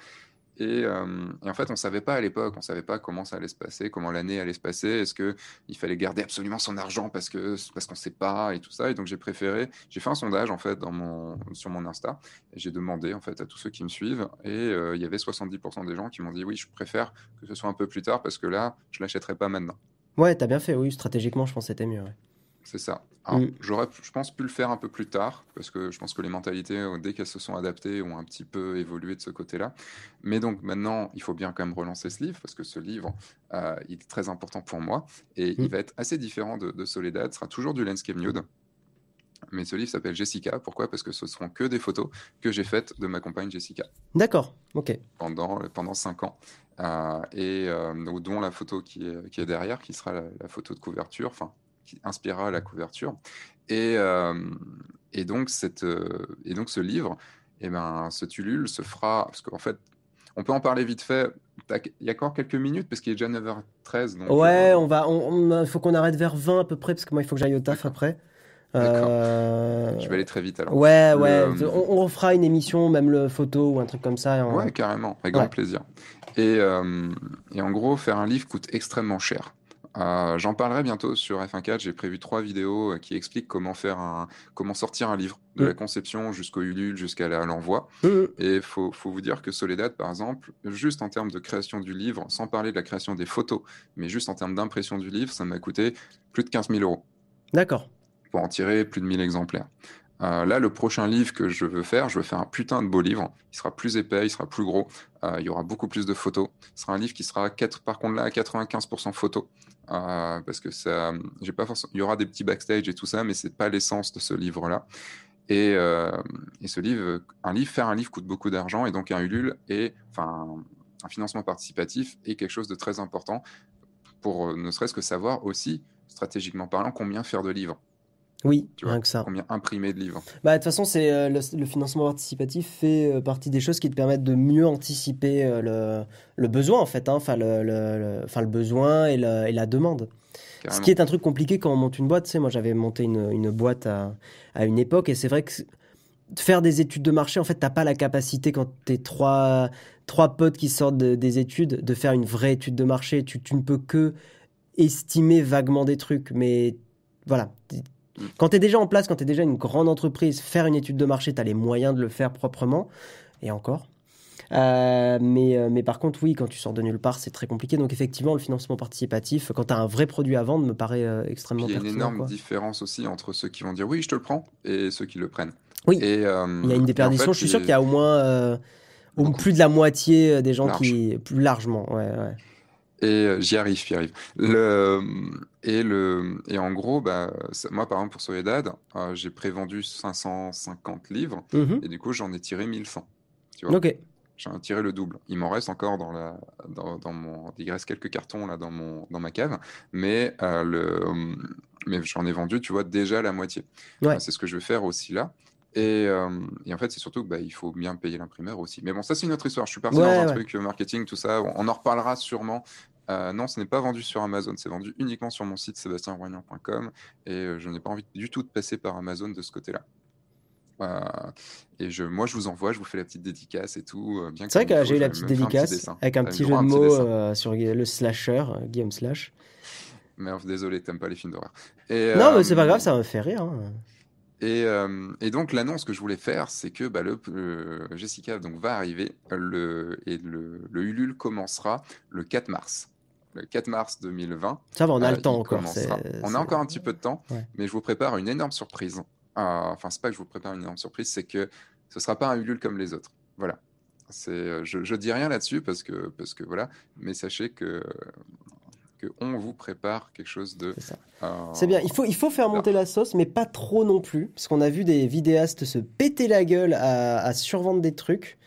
Euh, et, en fait, on ne savait pas à l'époque, on ne savait pas comment ça allait se passer, comment l'année allait se passer. Est-ce qu'il fallait garder absolument son argent parce que parce qu'on ne sait pas et tout ça. Et donc j'ai préféré, j'ai fait un sondage en fait dans mon, sur mon Insta. J'ai demandé en fait à tous ceux qui me suivent. Et euh, il y avait 70% des gens qui m'ont dit oui, je préfère que ce soit un peu plus tard parce que là, je l'achèterai pas maintenant. Ouais, tu as bien fait. Oui, stratégiquement, je pense que c'était mieux. C'est ça. Mm. J'aurais, je pense, pu le faire un peu plus tard, parce que je pense que les mentalités, euh, dès qu'elles se sont adaptées, ont un petit peu évolué de ce côté-là. Mais donc maintenant, il faut bien quand même relancer ce livre, parce que ce livre, euh, il est très important pour moi, et il mm. va être assez différent de, Soledad. Ce sera toujours du landscape nude. Mais ce livre s'appelle Jessica. Pourquoi? Parce que ce seront que des photos que j'ai faites de ma compagne Jessica. D'accord, ok. Pendant, pendant cinq ans. Euh, et dont la photo qui est, qui est derrière, qui sera la, la photo de couverture, enfin qui inspirera la couverture. Et, euh, et, donc, cette, euh, et donc, ce livre, et eh ben, ce Tulule se fera. Parce qu'en fait, on peut en parler vite fait. Il y a encore quelques minutes parce qu'il est déjà 9h13. Donc, ouais, euh, on va, il faut qu'on arrête vers 20 à peu près parce que moi il faut que j'aille au taf après. Euh... Je vais aller très vite alors. Ouais, ouais. On, on, refera une émission, même le photo ou un truc comme ça. Ouais, carrément, avec grand plaisir. Et, et, en gros, faire un livre coûte extrêmement cher. Euh, j'en parlerai bientôt sur F1.4. J'ai prévu trois vidéos euh, qui expliquent comment faire un, comment sortir un livre de la mm. conception jusqu'au Ulule, jusqu'à l'envoi. Mm. Et il faut, faut, vous dire que Soledad, par exemple, juste en termes de création du livre, sans parler de la création des photos, mais juste en termes d'impression du livre, ça m'a coûté plus de 15 000 euros. D'accord. Pour en tirer plus de 1000 exemplaires. Euh, là, le prochain livre que je veux faire, je veux faire un putain de beau livre. Il sera plus épais, il sera plus gros. Euh, il y aura beaucoup plus de photos. Ce sera un livre qui sera, par contre, là, à 95% photos. Euh, parce que ça, j'ai pas forcément, il y aura des petits backstage et tout ça, mais c'est pas l'essence de ce livre-là. Et, et, ce livre, un livre, faire un livre coûte beaucoup d'argent, et donc un Ulule et enfin un financement participatif est quelque chose de très important pour ne serait-ce que savoir aussi, stratégiquement parlant, combien faire de livres. Oui, tu rien que ça. Combien imprimer de livres Bah de toute façon, c'est euh, le, financement participatif fait euh, partie des choses qui te permettent de mieux anticiper euh, le, le, besoin en fait, hein. enfin le, le, enfin, le besoin et, et la demande. Ce qui est un truc compliqué quand on monte une boîte. Tu sais, moi j'avais monté une, une boîte à, à, une époque et c'est vrai que faire des études de marché, en fait, t'as pas la capacité quand t'es trois trois potes qui sortent des études de faire une vraie étude de marché. Tu, tu ne peux que estimer vaguement des trucs, mais voilà quand tu es déjà en place, quand tu es déjà une grande entreprise, faire une étude de marché, tu as les moyens de le faire proprement. Et encore. Euh, mais, euh, mais par contre, oui, quand tu sors de nulle part, c'est très compliqué. Donc, effectivement, le financement participatif, quand tu as un vrai produit à vendre, me paraît euh, extrêmement pertinent. Il y a une énorme différence aussi entre ceux qui vont dire oui, je te le prends et ceux qui le prennent. Oui. Et, il y a une déperdition. je suis sûr qu'il y a au moins plus de la moitié des gens qui. Plus largement, ouais. ouais. Et j'y arrive, j'y arrive. Le, et, le, et en gros, bah, moi, par exemple, pour Soledad, j'ai prévendu 550 livres, mmh et du coup, j'en ai tiré 1100. Tu vois ok. J'en ai tiré le double. Il m'en reste encore dans la, dans, dans, mon, il reste quelques cartons là dans mon, dans ma cave, mais le, mais j'en ai vendu, tu vois, déjà la moitié. Ouais. c'est ce que je vais faire aussi là. Et, et, en fait, c'est surtout qu'il bah, faut bien payer l'imprimeur aussi. Mais bon, ça, c'est une autre histoire. Je suis parti dans un truc marketing, tout ça. On, en reparlera sûrement. non, ce n'est pas vendu sur Amazon. C'est vendu uniquement sur mon site sébastienroignan.com. Et je n'ai pas envie du tout de passer par Amazon de ce côté-là. Euh, et je, moi, je vous envoie, je vous fais la petite dédicace et tout. Euh, c'est vrai que j'ai eu la petite dédicace avec un petit jeu de mots euh, sur le slasher, Guillaume Slash. Mais désolé, t'aimes pas les films d'horreur. non, mais c'est pas grave, ça me fait rire. Hein. Et, et, donc l'annonce que je voulais faire, c'est que bah, le, Jessica donc, va arriver le, et le, le, Ulule commencera le 4 mars. Le 4 mars 2020. Ça va, on a le temps encore. On a encore un petit peu de temps, mais je vous prépare une énorme surprise enfin, c'est pas que je vous prépare une énorme surprise, c'est que ce sera pas un Ulule comme les autres. Voilà. Euh, je, je dis rien là-dessus parce que, parce que voilà, mais sachez que que on vous prépare quelque chose de. C'est bien. Il faut, il faut faire monter la sauce, mais pas trop non plus, parce qu'on a vu des vidéastes se péter la gueule à, à survendre des trucs.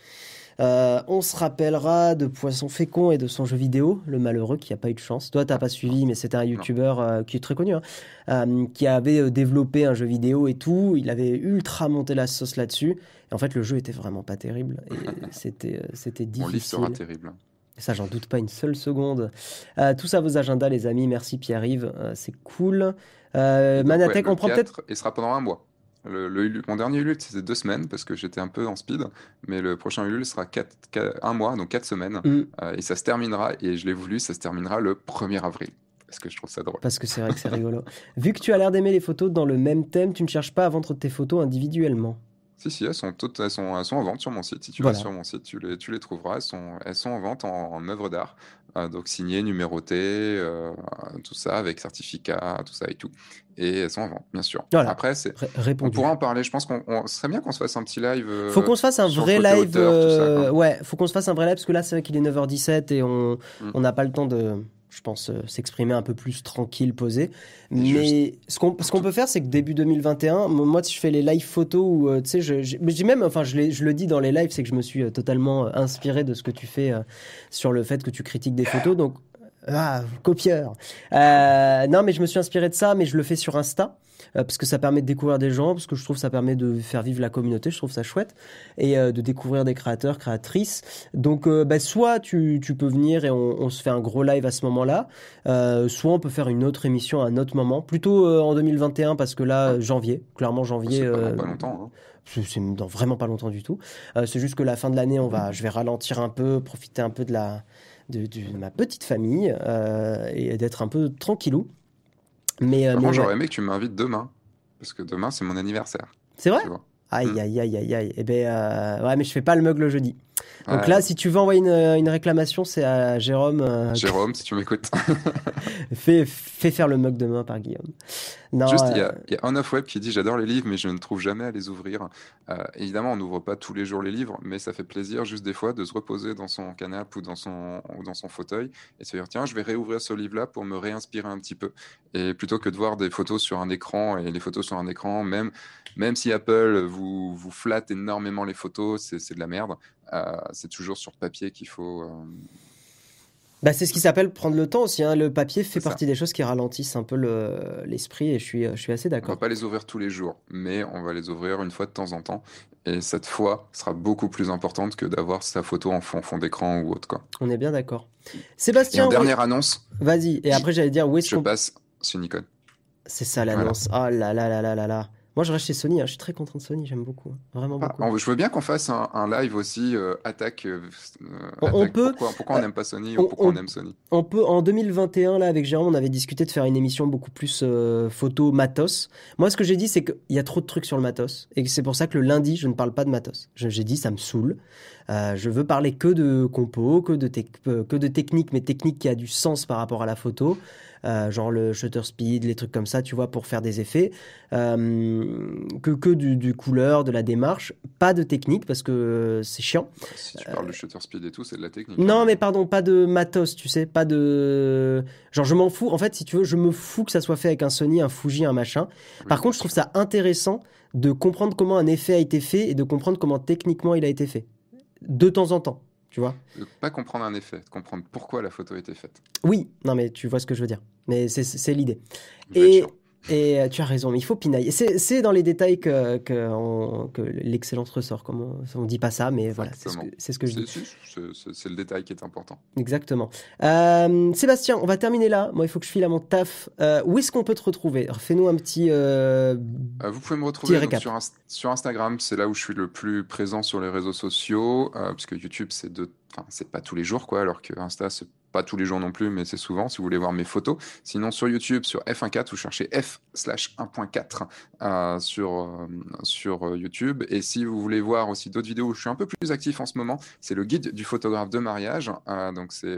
Euh, on se rappellera de Poisson Fécond et de son jeu vidéo, Le Malheureux, qui n'a pas eu de chance. Toi, t'as pas suivi, mais c'était un youtubeur euh, qui est très connu, hein, euh, qui avait développé un jeu vidéo et tout. Il avait ultra monté la sauce là-dessus. Et en fait, le jeu était vraiment pas terrible. Et c'était, c'était difficile. Mon sera terrible. Ça, j'en doute pas une seule seconde. tout ça, vos agendas, les amis. Merci Pierre-Yves. c'est cool. Manatech, on prend peut-être. Et sera pendant un mois. Le, mon dernier Ulule, c'était deux semaines parce que j'étais un peu en speed, mais le prochain Ulule sera quatre, un mois, donc quatre semaines, mm. euh, et ça se terminera, et je l'ai voulu, ça se terminera le 1er avril. Parce que je trouve ça drôle. Parce que c'est vrai que c'est rigolo. Vu que tu as l'air d'aimer les photos dans le même thème, tu ne cherches pas à vendre tes photos individuellement si, si, elles sont, toutes, elles sont, elles sont en vente sur mon site. Si tu vas sur mon site, tu les, tu les trouveras. Elles sont, elles sont en vente en, en œuvre d'art. Euh, donc signées, numérotées, euh, tout ça, avec certificat, tout ça et tout. Et elles sont en vente, bien sûr. Après, c'est, on pourra en parler. Je pense qu'on serait bien qu'on se fasse un petit live. Euh, faut qu'on se fasse un vrai live. ouais, faut qu'on se fasse un vrai live parce que là, c'est vrai qu'il est 9h17 et on mm. n'a pas le temps de je pense, euh, s'exprimer un peu plus tranquille, posé. Mais ce qu'on peut faire, c'est que début 2021, moi, si je fais les live photos, ou euh, tu sais, je, je, même, enfin, je, je, le dis dans les lives, c'est que je me suis euh, totalement inspiré de ce que tu fais sur le fait que tu critiques des photos. Donc, ah, copieur. non, mais je me suis inspiré de ça, mais je le fais sur Insta. Euh, parce que ça permet de découvrir des gens, parce que je trouve que ça permet de faire vivre la communauté, je trouve ça chouette, et euh, de découvrir des créateurs, créatrices. Donc, euh, bah, soit tu, tu, peux venir et on, on, se fait un gros live à ce moment-là, soit on peut faire une autre émission à un autre moment, plutôt en 2021, parce que là, janvier, clairement janvier. C'est pas longtemps. Hein. C'est dans vraiment pas longtemps du tout. c'est juste que la fin de l'année, on va, je vais ralentir un peu, profiter un peu de la, de, de ma petite famille et d'être un peu tranquillou. Mais, euh, moi, j'aurais aimé que tu m'invites demain. Parce que demain, c'est mon anniversaire. C'est vrai Aïe, hmm. aïe, aïe, aïe, aïe. Eh ben, euh, ouais, mais je fais pas le mug le jeudi. Donc là, si tu veux envoyer une, réclamation, c'est à Jérôme. Euh, Jérôme, si tu m'écoutes. fais, fais, faire le mug demain par Guillaume. Non, Juste, il y, a, y, a un off web qui dit J'adore les livres, mais je ne trouve jamais à les ouvrir. évidemment, on n'ouvre pas tous les jours les livres, mais ça fait plaisir juste des fois de se reposer dans son canapé ou dans son, ou dans son fauteuil et se dire Tiens, je vais réouvrir ce livre-là pour me réinspirer un petit peu. Et plutôt que de voir des photos sur un écran, et les photos sur un écran, même même si Apple vous, vous flatte énormément les photos, c'est de la merde. Euh, c'est toujours sur papier qu'il faut. Euh, bah, c'est ce qui s'appelle prendre le temps aussi. Hein. Le papier fait partie des choses qui ralentissent un peu l'esprit et je suis, je suis assez d'accord. On va pas les ouvrir tous les jours, mais on va les ouvrir une fois de temps en temps. Et cette fois sera beaucoup plus importante que d'avoir sa photo en fond, fond d'écran ou autre. Quoi. On est bien d'accord. Sébastien. dernière annonce. Vas-y. Et après, j'allais dire où est-ce Je passe sur Nikon. C'est ça l'annonce. Oh là là là là là là. Moi, je reste chez Sony. Hein. Je suis très content de Sony. J'aime beaucoup. Vraiment ah, beaucoup. je veux bien qu'on fasse un, live aussi euh, attaque, euh, on, peut. Pourquoi, on n'aime pas Sony ou pourquoi on, aime Sony? On peut. En 2021, là, avec Jérôme, on avait discuté de faire une émission beaucoup plus euh, photo matos. Moi, ce que j'ai dit, c'est qu'il y a trop de trucs sur le matos et c'est pour ça que le lundi, je ne parle pas de matos. J'ai dit, ça me saoule. je veux parler que de compo, que de, que de technique, mais technique qui a du sens par rapport à la photo. Genre le shutter speed, les trucs comme ça, tu vois, pour faire des effets, que, que du, du, couleur, de la démarche, pas de technique parce que c'est chiant. Si tu parles de shutter speed et tout, c'est de la technique. Non, mais pardon, pas de matos, tu sais, pas de. Genre, je m'en fous. En fait, si tu veux, je me fous que ça soit fait avec un Sony, un Fuji, un machin. Par contre, je trouve ça intéressant de comprendre comment un effet a été fait et de comprendre comment techniquement il a été fait. De temps en temps, tu vois. De pas comprendre un effet, de comprendre pourquoi la photo a été faite. Oui, non mais tu vois ce que je veux dire. Mais c'est l'idée. Et, et euh, tu as raison, mais il faut pinailler. C'est dans les détails que, que, que l'excellence ressort. Comme on, ne dit pas ça, mais voilà, c'est ce, que je dis. C'est le détail qui est important. Exactement. Euh, Sébastien, on va terminer là. Moi, il faut que je file à mon taf. Euh, où est-ce qu'on peut te retrouver? Fais-nous un petit. vous pouvez me retrouver sur, sur, Instagram. C'est là où je suis le plus présent sur les réseaux sociaux, parce que YouTube, c'est de Enfin, c'est pas tous les jours, quoi, alors que Insta, c'est pas tous les jours non plus, mais c'est souvent si vous voulez voir mes photos. Sinon, sur YouTube, sur F1.4, vous cherchez F slash 1.4 euh, sur, euh, sur euh, YouTube. Et si vous voulez voir aussi d'autres vidéos où je suis un peu plus actif en ce moment, c'est le guide du photographe de mariage. donc, c'est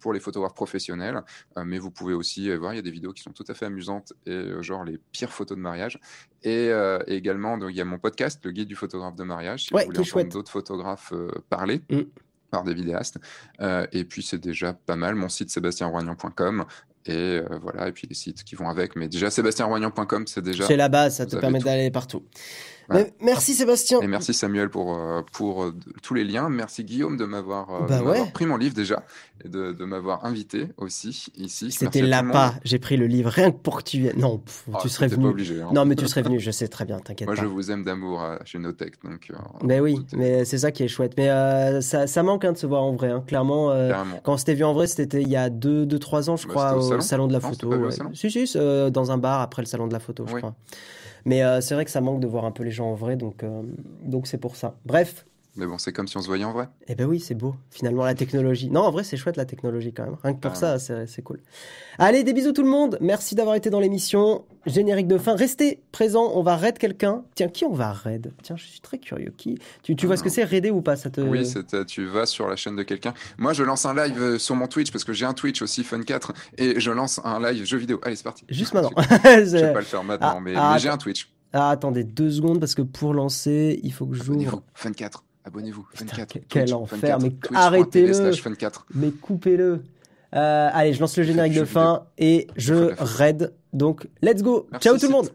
pour les photographes professionnels, mais vous pouvez aussi voir, il y a des vidéos qui sont tout à fait amusantes et genre les pires photos de mariage. Et, également, donc, il y a mon podcast, le guide du photographe de mariage, si vous voulez entendre d'autres photographes parler. Mm par des vidéastes. Euh, et puis c'est déjà pas mal. Mon site sébastienroignan.com et euh, voilà, et puis les sites qui vont avec. Mais déjà sébastienroignan.com, c'est déjà. C'est la base, ça te permet d'aller partout merci Sébastien. Et merci Samuel pour, euh, pour euh, tous les liens. Merci Guillaume de m'avoir euh, bah pris mon livre déjà et de, de m'avoir invité aussi ici. C'était pas. J'ai pris le livre rien que pour que tu. Non, ah, tu serais venu. Pas obligé, hein. Non, mais tu serais venu. Je sais très bien. T'inquiète pas. Moi, je vous aime d'amour chez Notech, donc. mais oui, mais c'est ça qui est chouette. Mais ça, ça, manque hein, de se voir en vrai. Hein. Clairement, quand on s'était vu en vrai, c'était il y a 2-3 deux, deux, trois ans, je bah, crois, au, salon. de la photo. Si, si, dans un bar après le salon de la photo, je crois. Mais euh, c'est vrai que ça manque de voir un peu les gens en vrai, donc euh, donc c'est pour ça. Bref. Mais bon, c'est comme si on se voyait en vrai. Eh ben oui, c'est beau. Finalement, la technologie. Non, en vrai, c'est chouette la technologie quand même. Rien que pour ça, c'est cool. Allez, des bisous tout le monde. Merci d'avoir été dans l'émission. Générique de fin. Restez présents. On va raid quelqu'un. Tiens, qui on va raid? Tiens, je suis très curieux. Qui? Tu, tu vois ce que c'est raider ou pas? Ça te... Oui, tu vas sur la chaîne de quelqu'un. Moi, je lance un live euh, sur mon Twitch parce que j'ai un Twitch aussi, Fun4, et je lance un live jeu vidéo. Allez, c'est parti. Juste maintenant. je vais pas le faire maintenant, ah, mais, ah, mais j'ai un Twitch. Ah, attendez deux secondes parce que pour lancer, il faut que j'ouvre. Fun 4, abonnez-vous. Fun 4. Quel enfer, mais arrêtez-le. Mais coupez-le. Euh, allez, je lance le générique de fin et je raid. Donc, let's go. Ciao tout le monde.